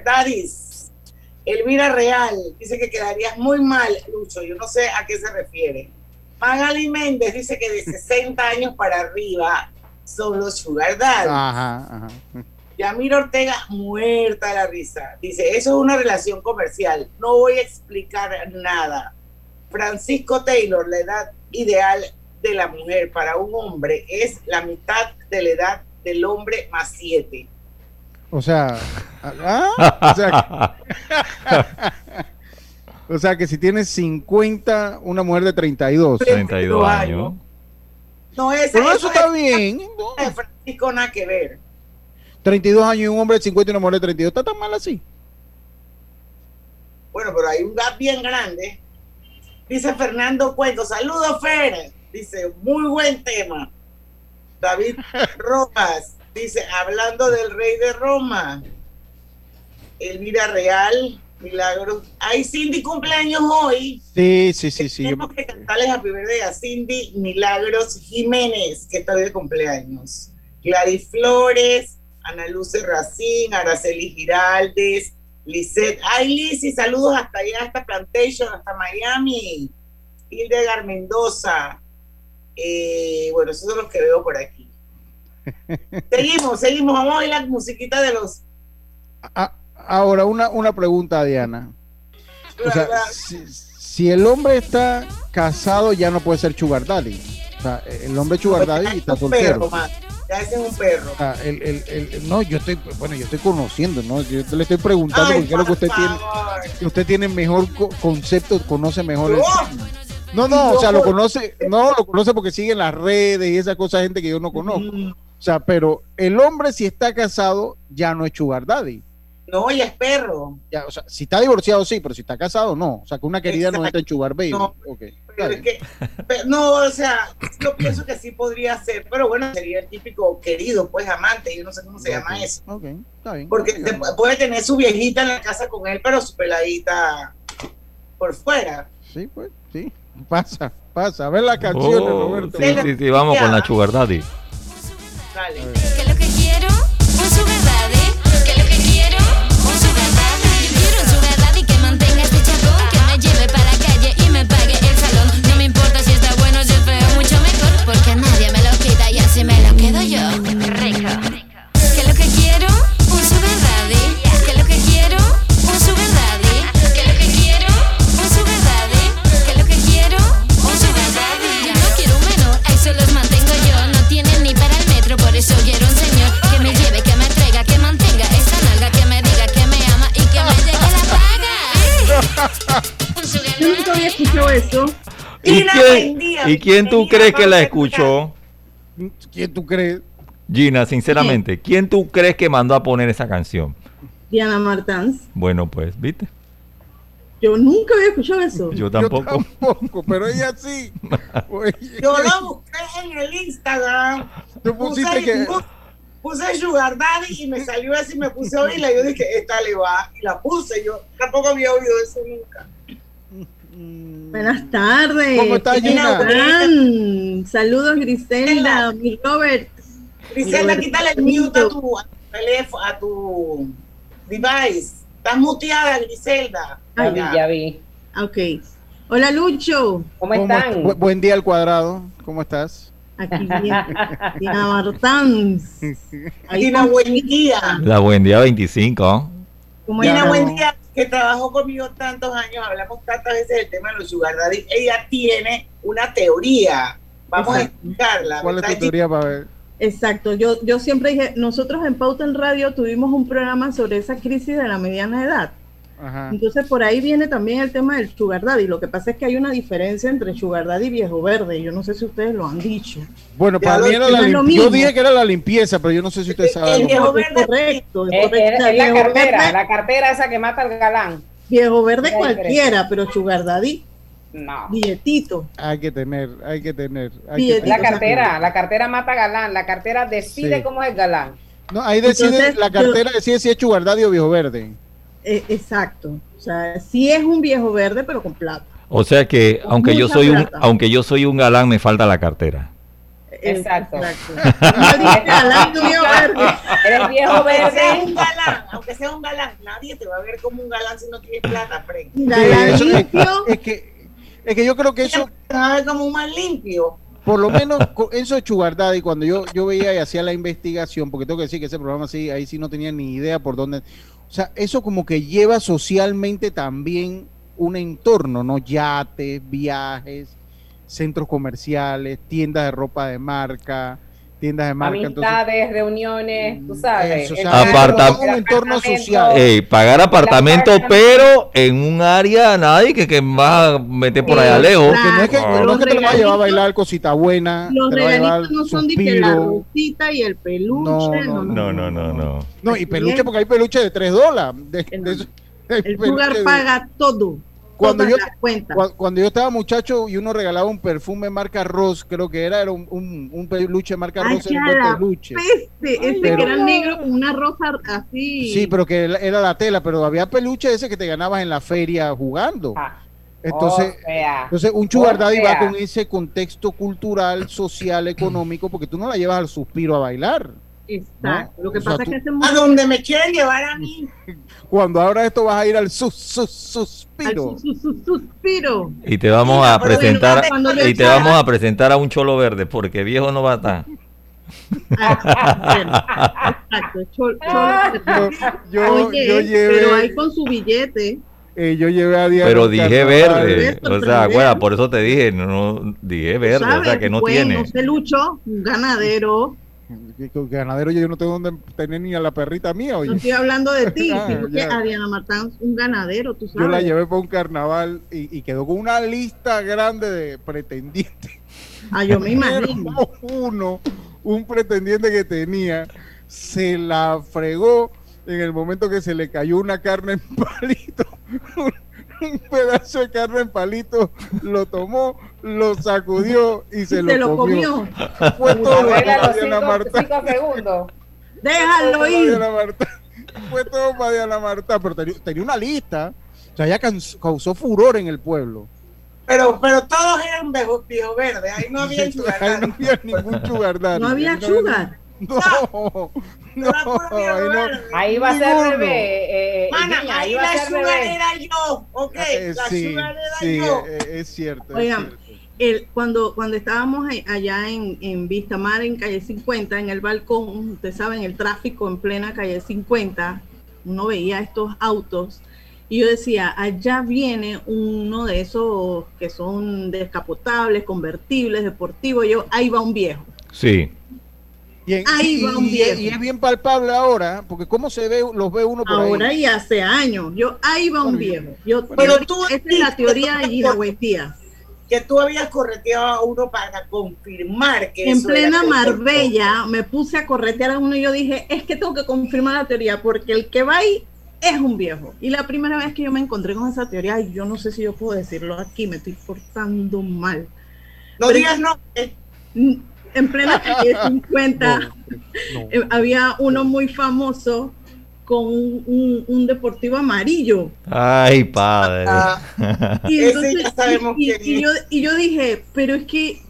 Daddies. Elvira Real dice que quedarías muy mal, Lucho, yo no sé a qué se refiere. Magali Méndez dice que de 60 años para arriba son los Sugar Daddies. Ajá, ajá. Yamir Ortega, muerta de la risa. Dice, eso es una relación comercial. No voy a explicar nada. Francisco Taylor, la edad ideal de la mujer para un hombre es la mitad de la edad del hombre más siete. O sea, ¿ah? o sea, que, [LAUGHS] o sea que si tienes 50, una mujer de 32. 32 años. No, esa, Pero eso está es- bien. de Francisco nada que ver. 32 años y un hombre de 50 y una mujer de 32. ¿Está tan mal así? Bueno, pero hay un gap bien grande. Dice Fernando Cuento, saludos Fer. Dice, muy buen tema. David [LAUGHS] Rojas dice, hablando del rey de Roma. Elvira Real, Milagros. Ay, Cindy cumpleaños hoy. Sí, sí, sí, sí. Tenemos que cantarles Happy Birthday a Cindy Milagros Jiménez, que está de cumpleaños. Gladys Flores, Ana Luce Racín, Araceli Giraldes, Lisette. Ay, Lizzy, saludos hasta allá, hasta Plantation, hasta Miami. Hildegard Mendoza. Eh, bueno, esos son los que veo por aquí. [LAUGHS] seguimos, seguimos. Vamos a oír la musiquita de los. Ah, ahora, una, una pregunta, Diana. O sea, si, si el hombre está casado, ya no puede ser sugar daddy. O sea, el hombre sugar daddy está Pero, soltero. ma, Ya ese es un perro. Ah, el- el- el- no, yo estoy, bueno, yo estoy conociendo, ¿no? Yo le estoy preguntando Ay, porque es lo que usted por tiene, favor. que usted tiene mejor co- concepto, conoce mejor el. No, no, o sea, lo conoce, no, lo conoce porque sigue en las redes y esa cosa, gente que yo no conozco. O sea, pero el hombre si está casado ya no es sugar daddy. No, ya es perro. Ya, o sea, si está divorciado sí, pero si está casado no. O sea, que una querida no entra en sugar baby. No. Pero es que, pero no, o sea, yo pienso que sí podría ser, pero bueno, sería el típico querido, pues amante, yo no sé cómo se llama eso. Ok, está bien. Porque puede tener su viejita en la casa con él, pero su peladita por fuera. Sí, pues, sí. Pasa, pasa. A ver la canción, Oh, Roberto. sí, sí, sí, vamos con la Sugar Daddy. Dale. Así me lo quedo yo. Rico. ¿Qué es lo que quiero? Un sugar daddy. ¿Qué es lo que quiero? Un sugar daddy. ¿Qué es lo que quiero? Un sugar daddy. ¿Qué es lo que quiero? Un sugar daddy. Yo no quiero un menor, a eso los mantengo yo. No tienen ni para el metro, por eso quiero un señor que me lleve, que me traiga, que mantenga esa nalga, que me diga que me ama y que me llegue la paga. Un sugar nunca había escuchado eso. ¿Y quién, ¿y quién tú crees que la escuchó? ¿Quién tú crees? Gina, sinceramente, ¿quién tú crees que mandó a poner esa canción? Diana Martans. Bueno, pues, ¿viste? Yo nunca había escuchado eso. Yo tampoco. tampoco, pero ella sí. [LAUGHS] Yo lo busqué en el Instagram. Tú Puse, pusiste que- puse Sugar Daddy y me salió así, me puse a oírla. Yo dije, esta le va. Y la puse. Yo tampoco había oído eso nunca. Buenas tardes. ¿Cómo estás, ¿Qué Gina? Saludos, Griselda, mi Robert. Griselda, quítale el mute a tu, a tu teléfono, a tu device. Estás muteada, Griselda. Ya vi, ya vi. Ok. Hola, Lucho. ¿Cómo ¿cómo están? est- bu- buen día al cuadrado. ¿Cómo estás? Aquí viene Diana Martans. Dina, buen día. La buen día 25. ¿Cómo Dina, buen día. Que trabajó conmigo tantos años, hablamos tantas veces del tema de los Sugar Daddy. Ella tiene una teoría. Vamos a Exacto. explicarla. ¿Cuál es ¿verdad, tu teoría para ver? Exacto, yo, yo siempre dije, nosotros en Pauta en Radio tuvimos un programa sobre esa crisis de la mediana edad. Ajá. Entonces por ahí viene también el tema del sugar daddy. Lo que pasa es que hay una diferencia entre sugar daddy y viejo verde. Yo no sé si ustedes lo han dicho. Bueno, para mí era la es lo lim- Yo dije que era la limpieza, pero yo no sé si usted sabe. El viejo Es verde- correcto, es correcto. es- es la cartera, verde- la cartera esa que mata al galán. Viejo verde cualquiera, pero sugar daddy, No. billetito. Hay que tener, hay que tener. hay que tener. La cartera, la cartera mata galán, la cartera decide Sí. cómo es el galán. No, ahí decide, Entonces, la cartera decide si es sugar daddy o viejo verde. Eh, exacto. O sea, sí es un viejo verde, pero con plata. O sea que, aunque yo soy un, aunque yo soy un galán, me falta la cartera. Exacto. No dije [LAUGHS] galán, tú viejo verde. Eres viejo Aunque sea verde. un galán, aunque sea un galán, nadie te va a ver como un galán si no tienes plata, Fred. Galán es, limpio. es que, es que yo creo que eso, Te va a ver como un más limpio. por lo menos eso Sugar Daddy, cuando yo, yo veía y hacía la investigación, porque tengo que decir que ese programa sí, ahí sí no tenía ni idea por dónde. O sea, eso como que lleva socialmente también un entorno, ¿no? Yates, viajes, centros comerciales, tiendas de ropa de marca, tiendas de marca. Entonces, Amistades, reuniones, tú sabes. Eso, o el sea, carro, Aparta- un entorno apartamento. social. Ey, pagar apartamento, apartamento. pero en un área nadie que, que va a meter por allá lejos. que no es que, Ah. no es que te lo vas a llevar a bailar cosita buena, Los vas regalitos no son de que la rosita y el peluche. No, No, no, no, No, no, no, no. No, y peluche, porque hay peluche de 3 dólares. De- de El de- paga todo. Cuando yo, cuando yo estaba muchacho y uno regalaba un perfume marca Ross, creo que era, era un, un, un peluche marca Ay, Ross, era un peluche. peste, ese Pero- que era negro con una rosa así. Sí, pero que era- era la tela, pero había peluche ese que te ganabas en la feria jugando. Entonces, O sea, entonces un sugar o va sea. con ese contexto cultural, social, económico, porque tú no la llevas al suspiro a bailar. Exacto. Lo que O sea, pasa tú- es que hacemos A donde me quieren llevar a mí. [LAUGHS] Cuando ahora esto vas a ir al sus, sus, al suspiro. su- su- su- suspiro. Y te vamos a presentar y te vamos a presentar a un cholo verde porque viejo no va a estar. Ah, Exacto. chol- [LAUGHS] Yo, Oye, yo llevé, pero ahí con su billete. eh, yo llevé a Diana. Pero al dije verde, o sea, acuerda, por eso te dije, no, no, dije verde, o sea que no tiene. No se luchó, un ganadero. Ganadero yo no tengo donde tener ni a la perrita mía, No oye. estoy hablando de ti, [LAUGHS] Ah, sino que. Adriana Martán un ganadero, tú sabes. Yo la llevé para un carnaval y, y quedó con una lista grande de pretendientes. Ah, yo me [LAUGHS] imagino. uno, un pretendiente que tenía, se la fregó en el momento que se le cayó una carne en palito. Un pedazo de carne en palito, lo tomó, lo sacudió y se, Y lo, se lo comió. comió. Fue todo para Diana cinco, Marta. cinco. Déjalo ir. Fue todo para Diana Marta, pero tenía, tenía una lista. O sea, ella caus- causó furor en el pueblo. Pero, pero todos eran viejo, viejo verde, ahí no había [LAUGHS] Ahí no había ningún sugar daddy. No había Ahí sugar. No, no, ahí no. Ahí va a ser bebé. eh, eh, Mana, niña, ahí va a la ser sugar era yo, ok, Eh, la sí, sugar era sí, yo. eh, es cierto. es Oigan, cierto. el, cuando, cuando estábamos allá en, en Vistamar, en calle 50, en el balcón, ustedes saben, el tráfico en plena calle 50, uno veía estos autos y yo decía, allá viene uno de esos que son descapotables, convertibles, deportivos, yo, ahí va un viejo. Sí. Y, en- ahí va un viejo. y es bien palpable ahora, porque cómo se ve, los ve uno por Ahora ahí. y hace años, yo, ahí va un viejo. Yo, Pero tú esa es la teoría de Díaz. Que tú habías correteado a uno para confirmar que En eso plena era correcto. Marbella me puse a corretear a uno y yo dije, es que tengo que confirmar la teoría porque el que va ahí es un viejo. Y la primera vez que yo me encontré con esa teoría, y yo no sé si yo puedo decirlo aquí, me estoy portando mal. No Pero- digas no. eh, En plena [LAUGHS] calle 50 No, no. eh, había uno muy famoso con un, un- un deportivo amarillo. Ay, padre. Ah, Y, entonces- ya sabemos y- y- quién y es. yo, y yo dije, pero es que,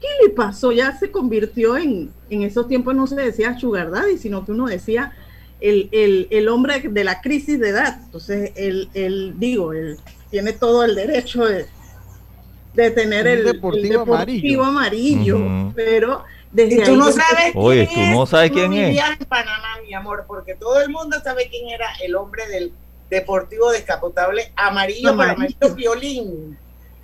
¿qué le pasó? Ya se convirtió en, en esos tiempos no se decía sugar daddy, sino que uno decía el, el, el hombre de la crisis de edad. Entonces, él, él digo, él tiene todo el derecho de, de tener el el deportivo amarillo, pero desde Y tú ahí no yo- sabes Oye, quién tú no es, sabes tú quién es. en Panamá, mi amor, porque todo el mundo sabe quién era el hombre del deportivo descapotable amarillo, Amarillo. amarillo violín.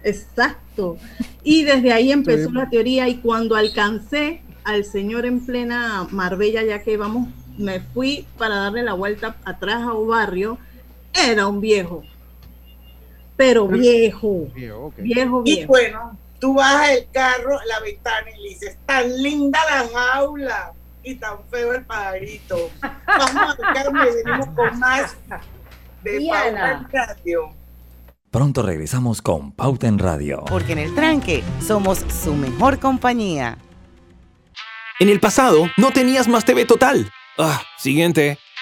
Exacto. Y desde ahí empezó Sí. la teoría y cuando alcancé al señor en plena Marbella, ya que vamos, me fui para darle la vuelta atrás a un barrio, era un viejo. Pero viejo, Viejo, ok. viejo, Y viejo. bueno, tú bajas el carro, la ventana y le dices, tan linda la jaula y tan feo el pajarito. Vamos a buscarme y venimos con más de Diana. Pauta en Radio. Pronto regresamos con Pauta en Radio. Porque en el tranque somos su mejor compañía. En el pasado, no tenías Más TV Total. Ah, siguiente.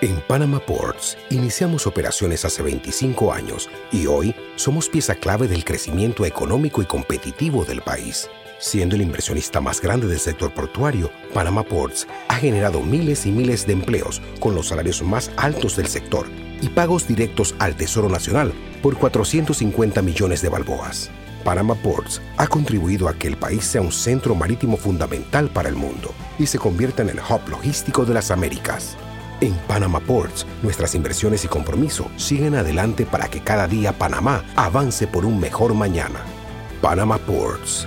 En Panama Ports iniciamos operaciones hace 25 años y hoy somos pieza clave del crecimiento económico y competitivo del país. Siendo el inversionista más grande del sector portuario, Panama Ports ha generado miles y miles de empleos con los salarios más altos del sector y pagos directos al Tesoro Nacional por 450 millones de balboas. Panama Ports ha contribuido a que el país sea un centro marítimo fundamental para el mundo y se convierta en el hub logístico de las Américas. En Panama Ports, nuestras inversiones y compromiso siguen adelante para que cada día Panamá avance por un mejor mañana. Panama Ports.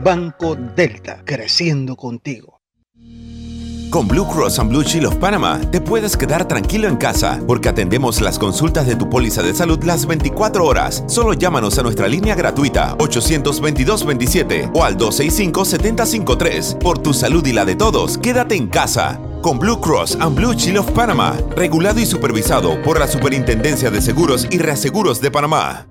Banco Delta, creciendo contigo. Con Blue Cross and Blue Shield of Panama te puedes quedar tranquilo en casa porque atendemos las consultas de tu póliza de salud las 24 horas. Solo llámanos a nuestra línea gratuita 822-27 o al 265-753. Por tu salud y la de todos, quédate en casa. con Blue Cross and Blue Shield of Panama, regulado y supervisado por la Superintendencia de Seguros y Reaseguros de Panamá.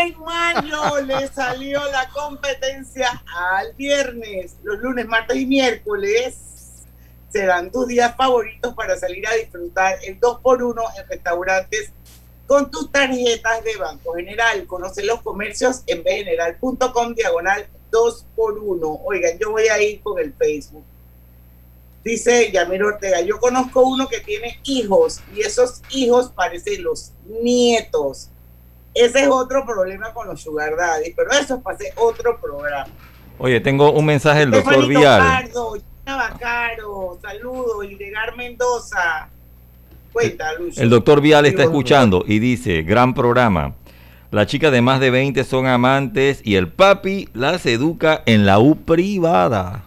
En mayo le salió la competencia al viernes. Los lunes, martes y miércoles serán tus días favoritos para salir a disfrutar el 2x1 en restaurantes con tus tarjetas de Banco General. Conoce los comercios en bgeneral.com diagonal 2x1. Oigan, yo voy a ir con el Facebook. Dice Yamiro Ortega, yo conozco uno que tiene hijos y esos hijos parecen los nietos. Ese es otro problema con los sugar daddy, pero eso es para hacer otro programa. Oye, tengo un mensaje del doctor Gina Bacaro, saludos, Hildegar Mendoza. Cuenta, Lucho. El doctor Vial está escuchando y dice, gran programa. Las chicas de más de 20 son amantes y el papi las educa en la U privada.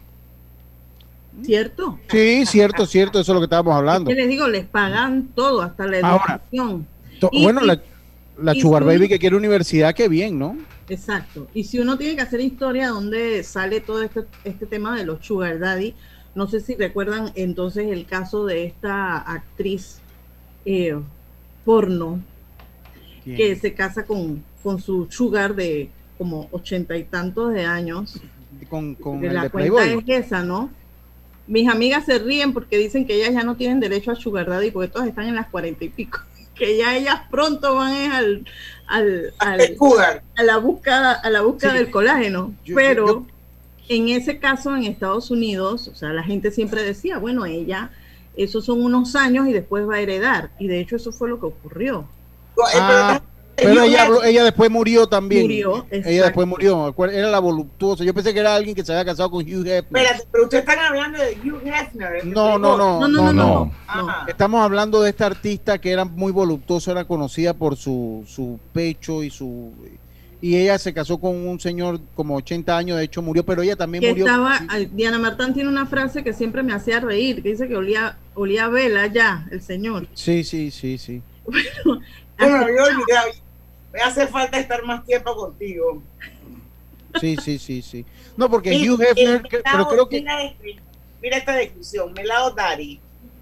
¿Cierto? Sí, cierto, cierto, eso es lo que estábamos hablando. Que les digo, les pagan todo, hasta la Ahora, educación. Y- bueno, y- la, la Sugar si Baby uno- que quiere universidad, qué bien, ¿no? Exacto. Y si uno tiene que hacer historia donde sale todo este, este tema de los sugar daddy, no sé si recuerdan entonces el caso de esta actriz eh, porno ¿Quién? que se casa con, con su sugar de como ochenta y tantos de años. Con, con de el la de cuenta Playboy. es esa, ¿no? Mis amigas se ríen porque dicen que ellas ya no tienen derecho a sugar daddy porque todas están en las cuarenta y pico. Que ya ellas pronto van al, al, al- a la búsqueda, a la búsqueda Sí. del colágeno. Yo- Pero yo- en ese caso en Estados Unidos, o sea, la gente siempre decía, bueno, ella, esos son unos años y después va a heredar. Y de hecho eso fue lo que ocurrió. Ah, pero ella, habló- ella después murió también. Murió, ella después murió. Era la voluptuosa. Yo pensé que era alguien que se había casado con Hugh Hefner. Espérate, pero ustedes están hablando de Hugh Hefner. el No, no, no, no, no, Ah. Estamos hablando de esta artista que era muy voluptuosa, era conocida por su, su pecho y su y ella se casó con un señor como 80 años, de hecho murió, pero ella también Que murió. estaba, Diana Martán tiene una frase que siempre me hacía reír, que dice que olía, olía a vela ya, el señor. Sí, sí, sí, sí. [LAUGHS] Bueno, yo olvidé, me hace falta estar más tiempo contigo. Sí, sí, sí, sí. No, porque Mira, Hugh Hefner, pero creo que mira, mira esta descripción, Melado Dari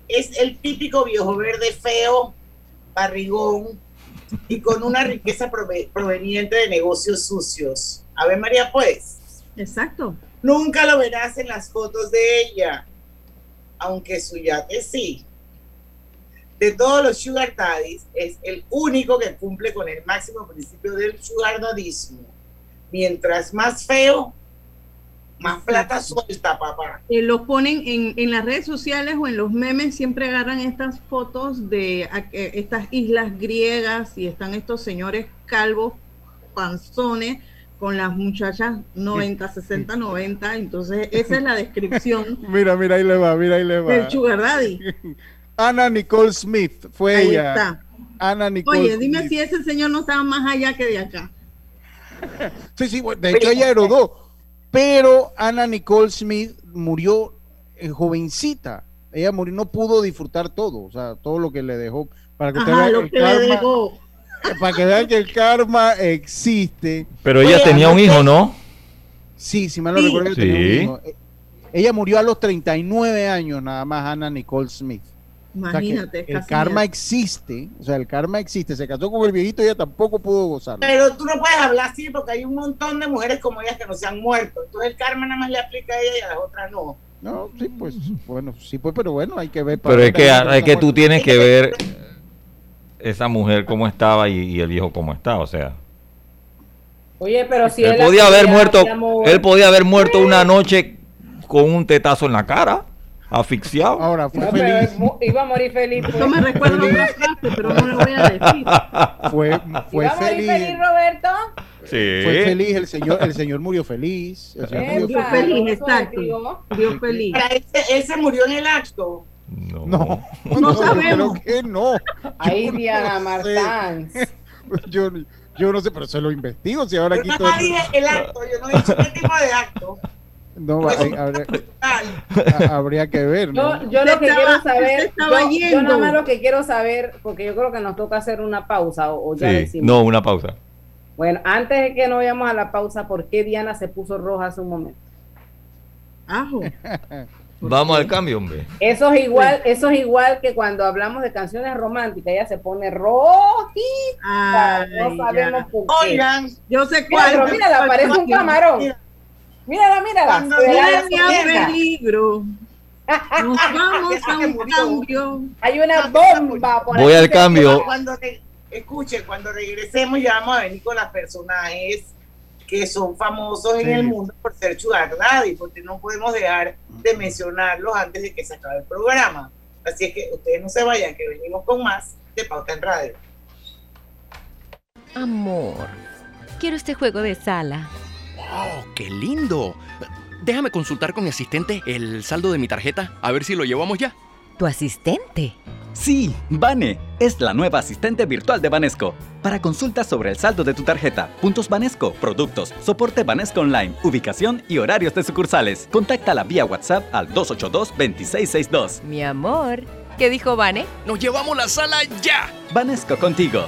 es el típico viejo verde feo, barrigón y con una riqueza prove- proveniente de negocios sucios. A ver, María, pues. Exacto. Nunca lo verás en las fotos de ella, aunque su yate sí. De todos los sugar daddies, es el único que cumple con el máximo principio del sugar daddismo. Mientras más feo, más plata suelta, papá. Eh, los ponen en, en las redes sociales o en los memes, siempre agarran estas fotos de a- eh, estas islas griegas y están estos señores calvos, panzones, con las muchachas 90, 60, 90. Entonces, esa es la descripción [LAUGHS] Mira, mira, ahí le va, mira, ahí le va. del Sugar Daddy. [LAUGHS] Ana Nicole Smith fue Ahí ella. está. Ana Nicole Oye, dime Smith. si ese señor no estaba más allá que de acá. [LAUGHS] Sí, sí, bueno, de hecho ella heredó, pero Ana Nicole Smith murió eh, jovencita. Ella murió, no pudo disfrutar todo, o sea, todo lo que le dejó. Para que Ajá, vean lo el que le karma- dejó. para que vean que el karma existe. Pero ella tenía un hijo, ¿no? Sí, si mal no Sí. recuerdo, ella tenía un hijo. Eh, Ella murió a los 39 años, nada más, Ana Nicole Smith. O sea Imagínate, el casi karma existe, o sea, el karma existe. Se casó con el viejito y ella tampoco pudo gozarlo. Pero tú no puedes hablar así porque hay un montón de mujeres como ellas que no se han muerto. Entonces el karma nada más le aplica a ella y a las otras no. No, sí, pues, bueno, sí, pues, pero bueno, hay que ver. para Pero es que, es que tú tienes que ver esa mujer cómo estaba y, y el viejo cómo está, o sea. Oye, pero si él él podía haber muerto, él podía haber muerto una noche con un tetazo en la cara, asfixiado. Ahora fue No, pero mu- iba a morir feliz. pues. Esto me recuerda a una frase, pero no le voy a decir. Fue, ¿Iba fue a morir feliz. feliz, Roberto? Sí. Fue feliz, el señor, el señor murió feliz. El señor murió feliz, exacto. Murió feliz. Él se murió en el acto. No. No, No sabemos. creo que no. Ahí Yo no Diana sé. Martán. [LAUGHS] Yo, yo no sé, pero se lo investigo. Si ahora Yo aquí no todo. dije el acto, yo no he dicho qué tipo de acto. No, hay- habría, ha- habría que ver. ¿no? Yo, yo lo que Estaba- quiero saber, yo, yo nada más lo que quiero saber, porque yo creo que nos toca hacer una pausa o, o ya Sí. decimos. No, una pausa. Bueno, antes de que nos vayamos a la pausa, ¿por qué Diana se puso roja hace un momento? Ajo. [LAUGHS] Vamos al cambio, hombre. Eso es igual, eso es igual que cuando hablamos de canciones románticas, ella se pone rojita. Ay, no sabemos ya. por qué. Oigan, Yo sé Mira, cuál. pero mírala, cuál- parece un camarón. Mírala, mírala. Cuando viene a peligro. Nos vamos [LAUGHS] a un cambio. Hay una bomba por Voy ahí. al cambio. Cuando re- escuchen, cuando regresemos ya vamos a venir con los personajes que son famosos en el mundo por ser sugar daddy, porque no podemos dejar de mencionarlos antes de que se acabe el programa. Así es que ustedes no se vayan, que venimos con más de Pauta en Radio. Amor, quiero este juego de sala. ¡Oh, qué lindo! Déjame consultar con mi asistente el saldo de mi tarjeta, a ver si lo llevamos ya. ¿Tu asistente? Sí, Vane es la nueva asistente virtual de Banesco. Para consultas sobre el saldo de tu tarjeta, puntos Banesco, productos, soporte Banesco Online, ubicación y horarios de sucursales, contáctala vía WhatsApp al 282-2662. Mi amor, ¿qué dijo Vane? ¡Nos llevamos la sala ya! Banesco contigo.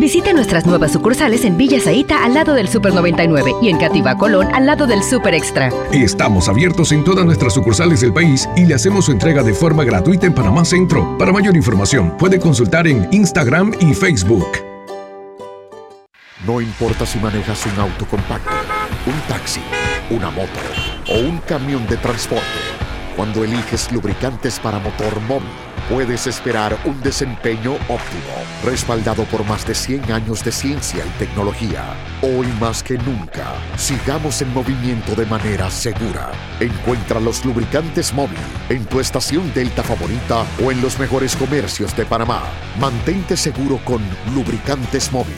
Visite nuestras nuevas sucursales en Villa Zaita al lado del Super 99 y en Cativa Colón al lado del Super Extra. Estamos abiertos en todas nuestras sucursales del país y le hacemos su entrega de forma gratuita en Panamá Centro. Para mayor información, puede consultar en Instagram y Facebook. No importa si manejas un auto compacto, un taxi, una moto o un camión de transporte. Cuando eliges lubricantes para motor móvil, puedes esperar un desempeño óptimo, respaldado por más de 100 años de ciencia y tecnología. Hoy más que nunca, sigamos en movimiento de manera segura. Encuentra los lubricantes móvil en tu estación Delta favorita o en los mejores comercios de Panamá. Mantente seguro con lubricantes móvil.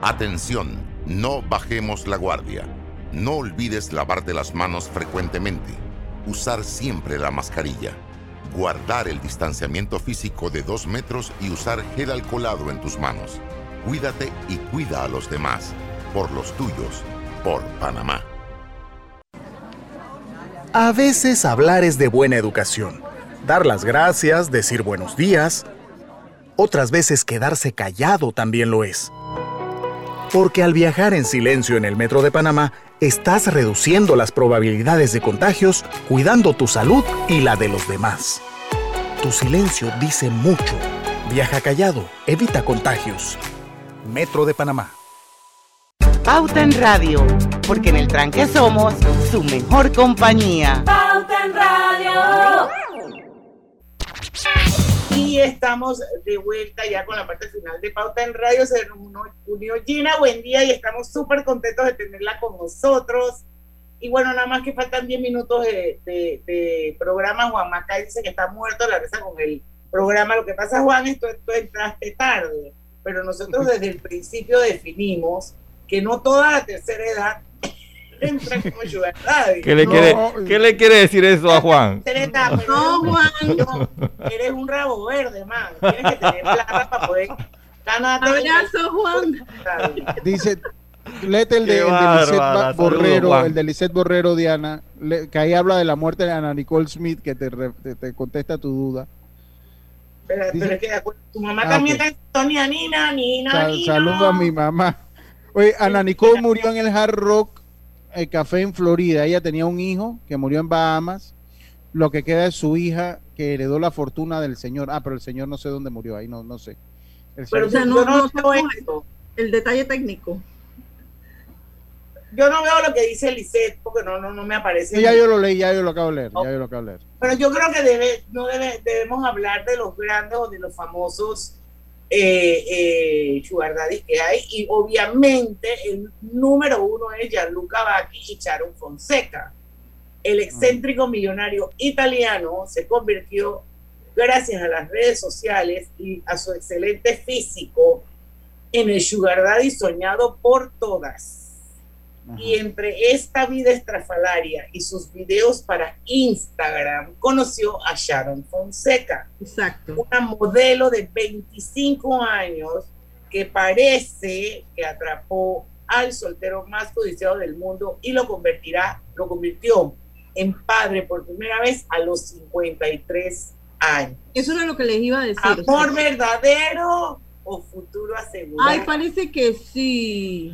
Atención, no bajemos la guardia. No olvides lavarte las manos frecuentemente. Usar siempre la mascarilla. Guardar el distanciamiento físico de dos metros y usar gel alcoholado en tus manos. Cuídate y cuida a los demás. Por los tuyos. Por Panamá. A veces hablar es de buena educación. Dar las gracias, decir buenos días. Otras veces quedarse callado también lo es. Porque al viajar en silencio en el metro de Panamá, estás reduciendo las probabilidades de contagios, cuidando tu salud y la de los demás. Tu silencio dice mucho. Viaja callado, evita contagios. Metro de Panamá. Pauta en Radio, porque en el tranque somos su mejor compañía. Y estamos de vuelta ya con la parte final de Pauta en Radio. Se nos unió- Gina, buen día y estamos súper contentos de tenerla con nosotros. Y bueno, nada más que faltan 10 minutos de, de- de programa. Juan Macay dice que está muerto la risa con el programa. Lo que pasa, Juan, esto, esto entraste tarde, pero nosotros desde el principio definimos que no toda la tercera edad entra como sugar daddy. ¿Qué le, No, quiere, ¿Qué le quiere decir eso a Juan? [LAUGHS] No, Juan. eres un rabo verde, man. Tienes que tener plata para poder. Abrazo, Juan. Dice, léete el de, el de Lisette saludos, Borrero, el de Lisette Borrero, Diana, le- que ahí habla de la muerte de Ana Nicole Smith, que te, re- te, te contesta tu duda. Pero, Dice- pero es que de acuerdo, tu mamá Ah, también ok. está Nina, Nina, Sal- Nina. saludo a mi mamá. Oye, Ana Nicole murió en el Hard Rock el Café en Florida. Ella tenía un hijo que murió en Bahamas. Lo que queda es su hija que heredó la fortuna del señor. Ah, pero el señor no sé dónde murió ahí, no, no sé. El Pero O sea, no, no no esto. el detalle técnico. yo no veo lo que dice Lisette porque no, no, no me aparece. Ya yo lo leí, ya yo lo acabo de leer, ya yo lo acabo de leer. Pero yo creo que debe, no debe, debemos hablar de los grandes o de los famosos eh, eh, sugar daddy que hay. Y obviamente el número uno es Gianluca Vacchi y Sharon Fonseca. El excéntrico millonario italiano se convirtió, gracias a las redes sociales y a su excelente físico, en el sugar daddy soñado por todas. Y entre esta vida estrafalaria y sus videos para Instagram, conoció a Sharon Fonseca. Exacto. Una modelo de 25 años que parece que atrapó al soltero más codiciado del mundo y lo convertirá, lo convirtió en padre por primera vez a los 53 años. Eso era lo que les iba a decir. Amor o sea, verdadero o futuro asegurado. Ay, parece que sí.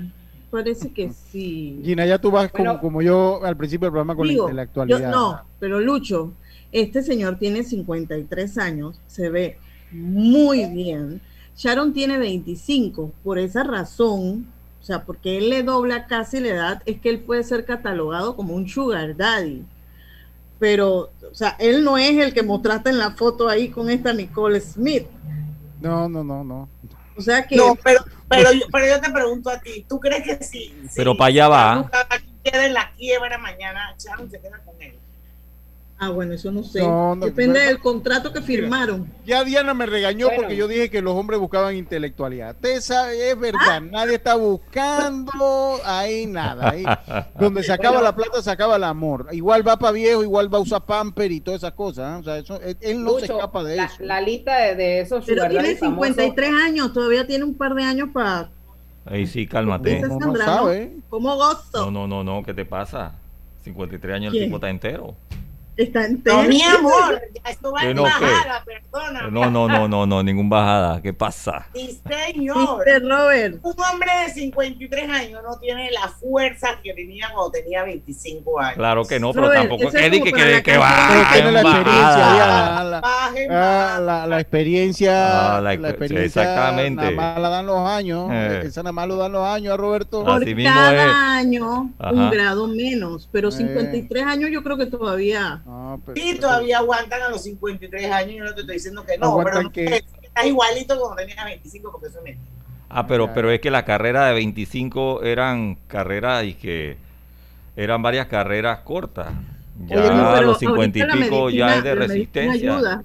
Parece que sí. Gina, ya tú vas como, como yo al principio del programa con digo, la intelectualidad. Yo, no, pero Lucho, este señor tiene 53 años, se ve muy bien. Sharon tiene 25, por esa razón, o sea, porque él le dobla casi la edad, es que él puede ser catalogado como un sugar daddy. Pero, o sea, él no es el que mostraste en la foto ahí con esta Nicole Smith. No, no, no, no. O sea que. No, pero, pero, [LAUGHS] yo, pero yo te pregunto a ti, ¿tú crees que sí? Pero para allá va. queda en la quiebra mañana, Sharon se queda con él. Ah, bueno, eso no sé. No, no, Depende no, del contrato que firmaron. Ya Diana me regañó bueno. porque yo dije que los hombres buscaban intelectualidad. Tessa, es verdad, ¿Ah? nadie está buscando ahí nada. Ahí, [LAUGHS] donde se acaba bueno. la plata, se acaba el amor. Igual va para viejo, igual va a usar pamper y todas esas cosas. ¿eh? O sea, eso, él no se escapa de eso. La lista de, de esos Pero tiene 53 famosos. años, todavía tiene un par de años para. Ahí sí, cálmate. No, no sabe. ¿Cómo gozo? No, no, no, no, ¿qué te pasa? 53 años el tipo está entero. Está entero. No, mi amor, esto va en no, bajada, ¿qué? perdona. No, no, no, no, no, ningún bajada. ¿Qué pasa? Sí, señor. ¿Viste, Robert? Un hombre de 53 años no tiene la fuerza que tenía cuando tenía 25 años. Claro que no, pero Robert, tampoco que, que, que, que, va. Tiene la experiencia, la, ah, la, la, experiencia. Ah, la, la, experiencia. Exactamente. Nada más la dan los años. Eh. Esa nada más lo dan los años a Roberto. Por Así cada es. año Ajá. un grado menos. Pero 53 eh. años yo creo que todavía. No, pero, sí, todavía aguantan a los 53 años. Yo no te estoy diciendo que no, pero que... estás igualito como tenías 25 porque eso es mentira. Ah, pero, pero es que la carrera de 25 eran carreras y que eran varias carreras cortas. Ya Oye, no, a los 50 y pico medicina, ya es de resistencia.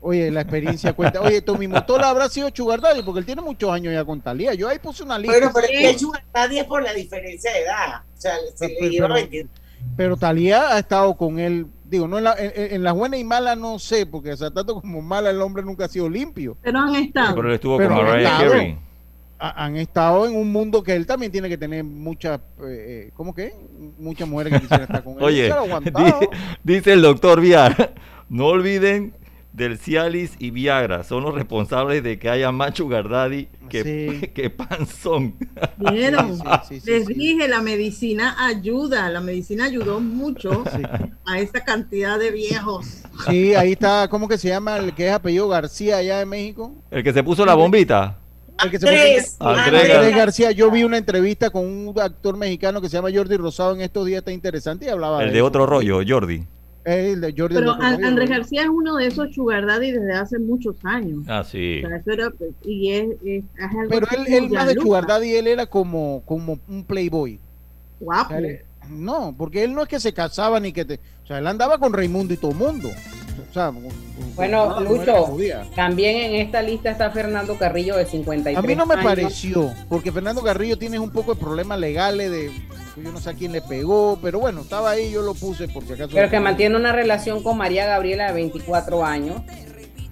Oye, la experiencia cuenta. Oye, Tommy Motola habrá sido Sugar Daddy porque él tiene muchos años ya con Talía. Yo ahí puse una lista. Pero, pero es que Sugar Daddy es por la diferencia de edad. O sea, se pero, le lleva pero, pero Talía ha estado con él digo, no en, la, en, en las buenas y malas no sé, porque o sea, tanto como mala el hombre nunca ha sido limpio. Pero han estado. Pero él estuvo Pero con Mariah Carey. Han estado en un mundo que él también tiene que tener muchas, eh, ¿cómo que? Muchas mujeres que quisieran estar con él. Oye, [LAUGHS] dice, dice el doctor Viar, [LAUGHS] no olviden del Cialis y Viagra son los responsables de que haya más sugar daddy que, sí. [LAUGHS] que panzón. ¿Vieron? Sí, sí, Les dije, la medicina ayuda, la medicina ayudó mucho [LAUGHS] a esa cantidad de viejos. Sí, ahí está, ¿cómo que se llama el que es apellido García allá de México? El que se puso la bombita. El que se Andrés, puso, Andrés, Andrés García, yo vi una entrevista con un actor mexicano que se llama Jordi Rosado en estos días, está interesante y hablaba El de, de otro rollo, Jordi. El de Jordi Pero Andrés García es uno de esos sugar daddy desde hace muchos años. Ah, sí. O sea, eso era, y es, es, es algo Pero él, él más de sugar daddy, él era como, como un playboy. Guapo. O sea, él, no, porque él no es que se casaba ni que te... O sea, él andaba con Raimundo y todo mundo. O sea, bueno, no, Lucho, no también en esta lista está Fernando Carrillo de 53 A mí no me años. pareció, porque Fernando Carrillo tiene un poco de problemas legales de yo no sé a quién le pegó, pero bueno, estaba ahí, yo lo puse porque acaso. Pero que mantiene una relación con María Gabriela de 24 años.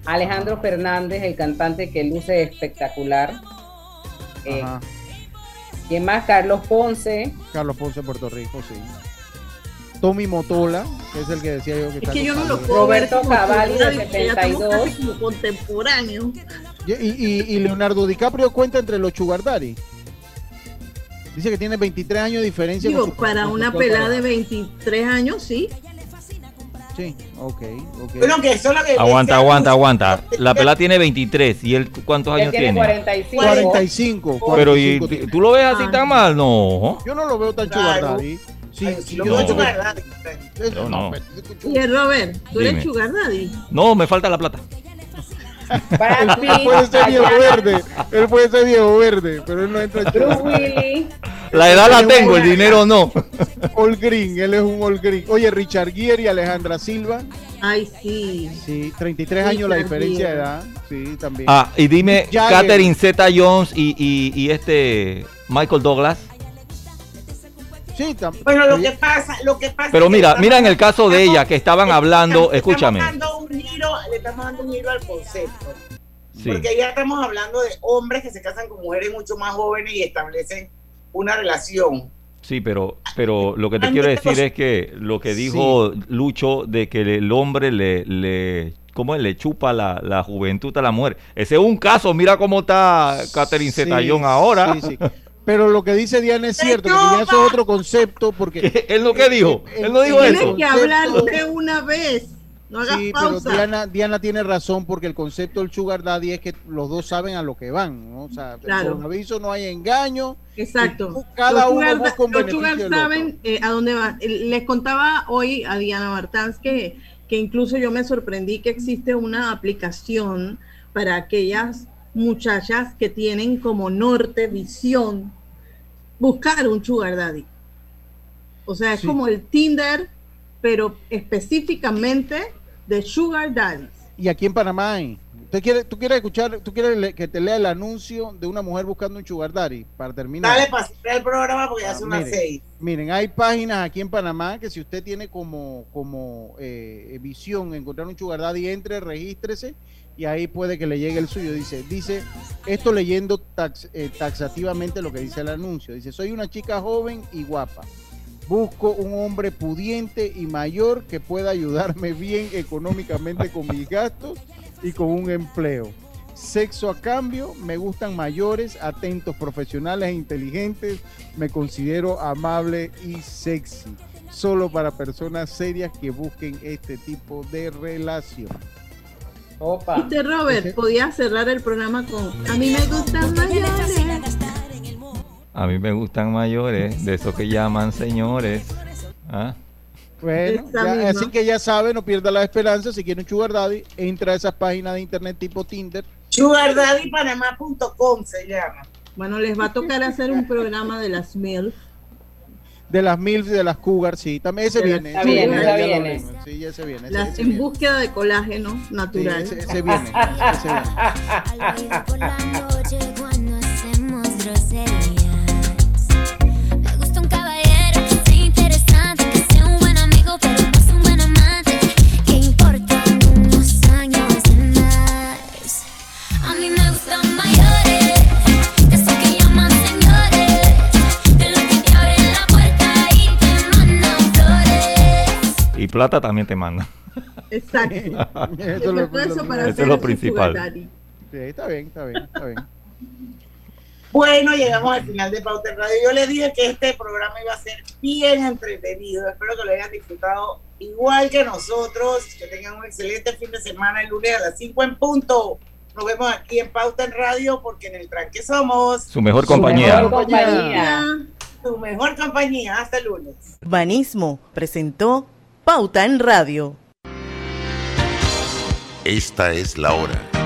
Alejandro Fernández, el cantante que luce espectacular. Eh, ¿Quién más? Carlos Ponce. Carlos Ponce, Puerto Rico, sí. Tommy Motola, que es el que decía yo que Es que yo no lo puedo Roberto Cavalli de 72. Como contemporáneo. Y, y, y, Leonardo DiCaprio cuenta entre los Chugardari. Dice que tiene 23 años de diferencia. Digo, con su, para con una pelada de 23 años, sí. Sí, ok, ok. Bueno, que eso es lo que Aguanta, aguanta, aguanta. La pelada tiene 23 y él ¿cuántos Él años tiene tiene? 45. 45. Pero y 45 tú lo ves así Ah. tan mal, no. Yo no lo veo tan Claro. sugar daddy. Sí, sí, yo no sugar daddy. Yo no. Y el Robert, tú Dime. eres sugar daddy. No, me falta la plata. Brad Él puede ser viejo verde, él puede ser viejo verde, pero él no entra en Bruce. Willis. La edad la tengo, el dinero no. All green, él es un all green. Oye, Richard Gere y Alejandra Silva, Ay, sí. sí, 33 años la diferencia de edad, sí, también. Ah, y dime, Jagger. Catherine Zeta Jones y, y, y este Michael Douglas. Sí, Bueno, lo que pasa, lo que pasa Pero mira, mira en el caso de ella que estaban hablando, estamos escúchame. dando un giro, le estamos dando un giro al concepto. Sí. Porque ya estamos hablando de hombres que se casan con mujeres mucho más jóvenes y establecen una relación. Sí, pero, pero lo que te quiero decir es que lo que dijo Lucho de que el hombre le, le ¿cómo es? le chupa la, la juventud a la mujer. Ese es un caso, mira cómo está Catherine sí, Zeta-Jones ahora. sí, sí. Pero lo que dice Diana es cierto, porque ya eso es otro concepto, porque... [LAUGHS] ¿Él lo que dijo? Él no dijo Tienes eso. que hablar de una vez. No hagas Sí, pero. Diana, Diana tiene razón porque el concepto del sugar daddy es que los dos saben a lo que van, ¿no? O sea, Claro. con aviso no hay engaño. Exacto. Cada Los uno sugar- busca un los sugar saben eh, a dónde van. Eh, Les contaba hoy a Diana Martans que, que incluso yo me sorprendí que existe una aplicación para aquellas muchachas que tienen como norte, visión, buscar un sugar daddy. O sea, es Sí. como el Tinder, pero específicamente de sugar daddies. Y aquí en Panamá hay. ¿Usted quiere, ¿Tú quieres escuchar, tú quieres que te lea el anuncio de una mujer buscando un sugar daddy para terminar? Dale para cerrar el programa porque ya son las seis. Miren, hay páginas aquí en Panamá que si usted tiene como, como eh, visión encontrar un sugar daddy, entre, regístrese y ahí puede que le llegue el suyo. Dice, dice esto leyendo eh, taxativamente lo que dice el anuncio. Dice, soy una chica joven y guapa. Busco un hombre pudiente y mayor que pueda ayudarme bien económicamente con mis gastos y con un empleo. Sexo a cambio, me gustan mayores, atentos, profesionales e inteligentes. Me considero amable y sexy. Solo para personas serias que busquen este tipo de relación. Opa. Este Robert podía cerrar el programa con A mí me gustan mayores. A mí me gustan mayores, de esos que llaman señores. ¿Ah? Bueno, ya- así que ya sabe, no pierda la esperanza. Si quiere un sugar daddy, entra a esas páginas de internet tipo Tinder. Sugardaddypanamá.com se llama. Bueno, les va a tocar hacer un programa de las MILF. De las MILF y de las Cougar, sí. También ese viene. Está ese viene, vimos. Sí, ese viene. ese- Las ese en viene. búsqueda de colágeno Sí, natural. ese, ese viene. ese viene. por la noche cuando hacemos groserías. Me gusta un caballero que sea interesante, que sea un buen amigo, pero no es un buen amante. Que importan unos años Y plata también te manda. Exacto. [LAUGHS] Eso lo- eso para Eso hacer es lo su principal. Sí, está bien, está bien, está bien. Bueno, llegamos al final de Pauta en Radio. Yo les dije que este programa iba a ser bien entretenido. Espero que lo hayan disfrutado igual que nosotros. Que tengan un excelente fin de semana el lunes a las 5 en punto. Nos vemos aquí en Pauta en Radio porque en el tranque somos Su mejor compañía. mejor compañía. tu mejor compañía. Hasta el lunes. Banismo presentó Pauta en Radio. Esta es la hora.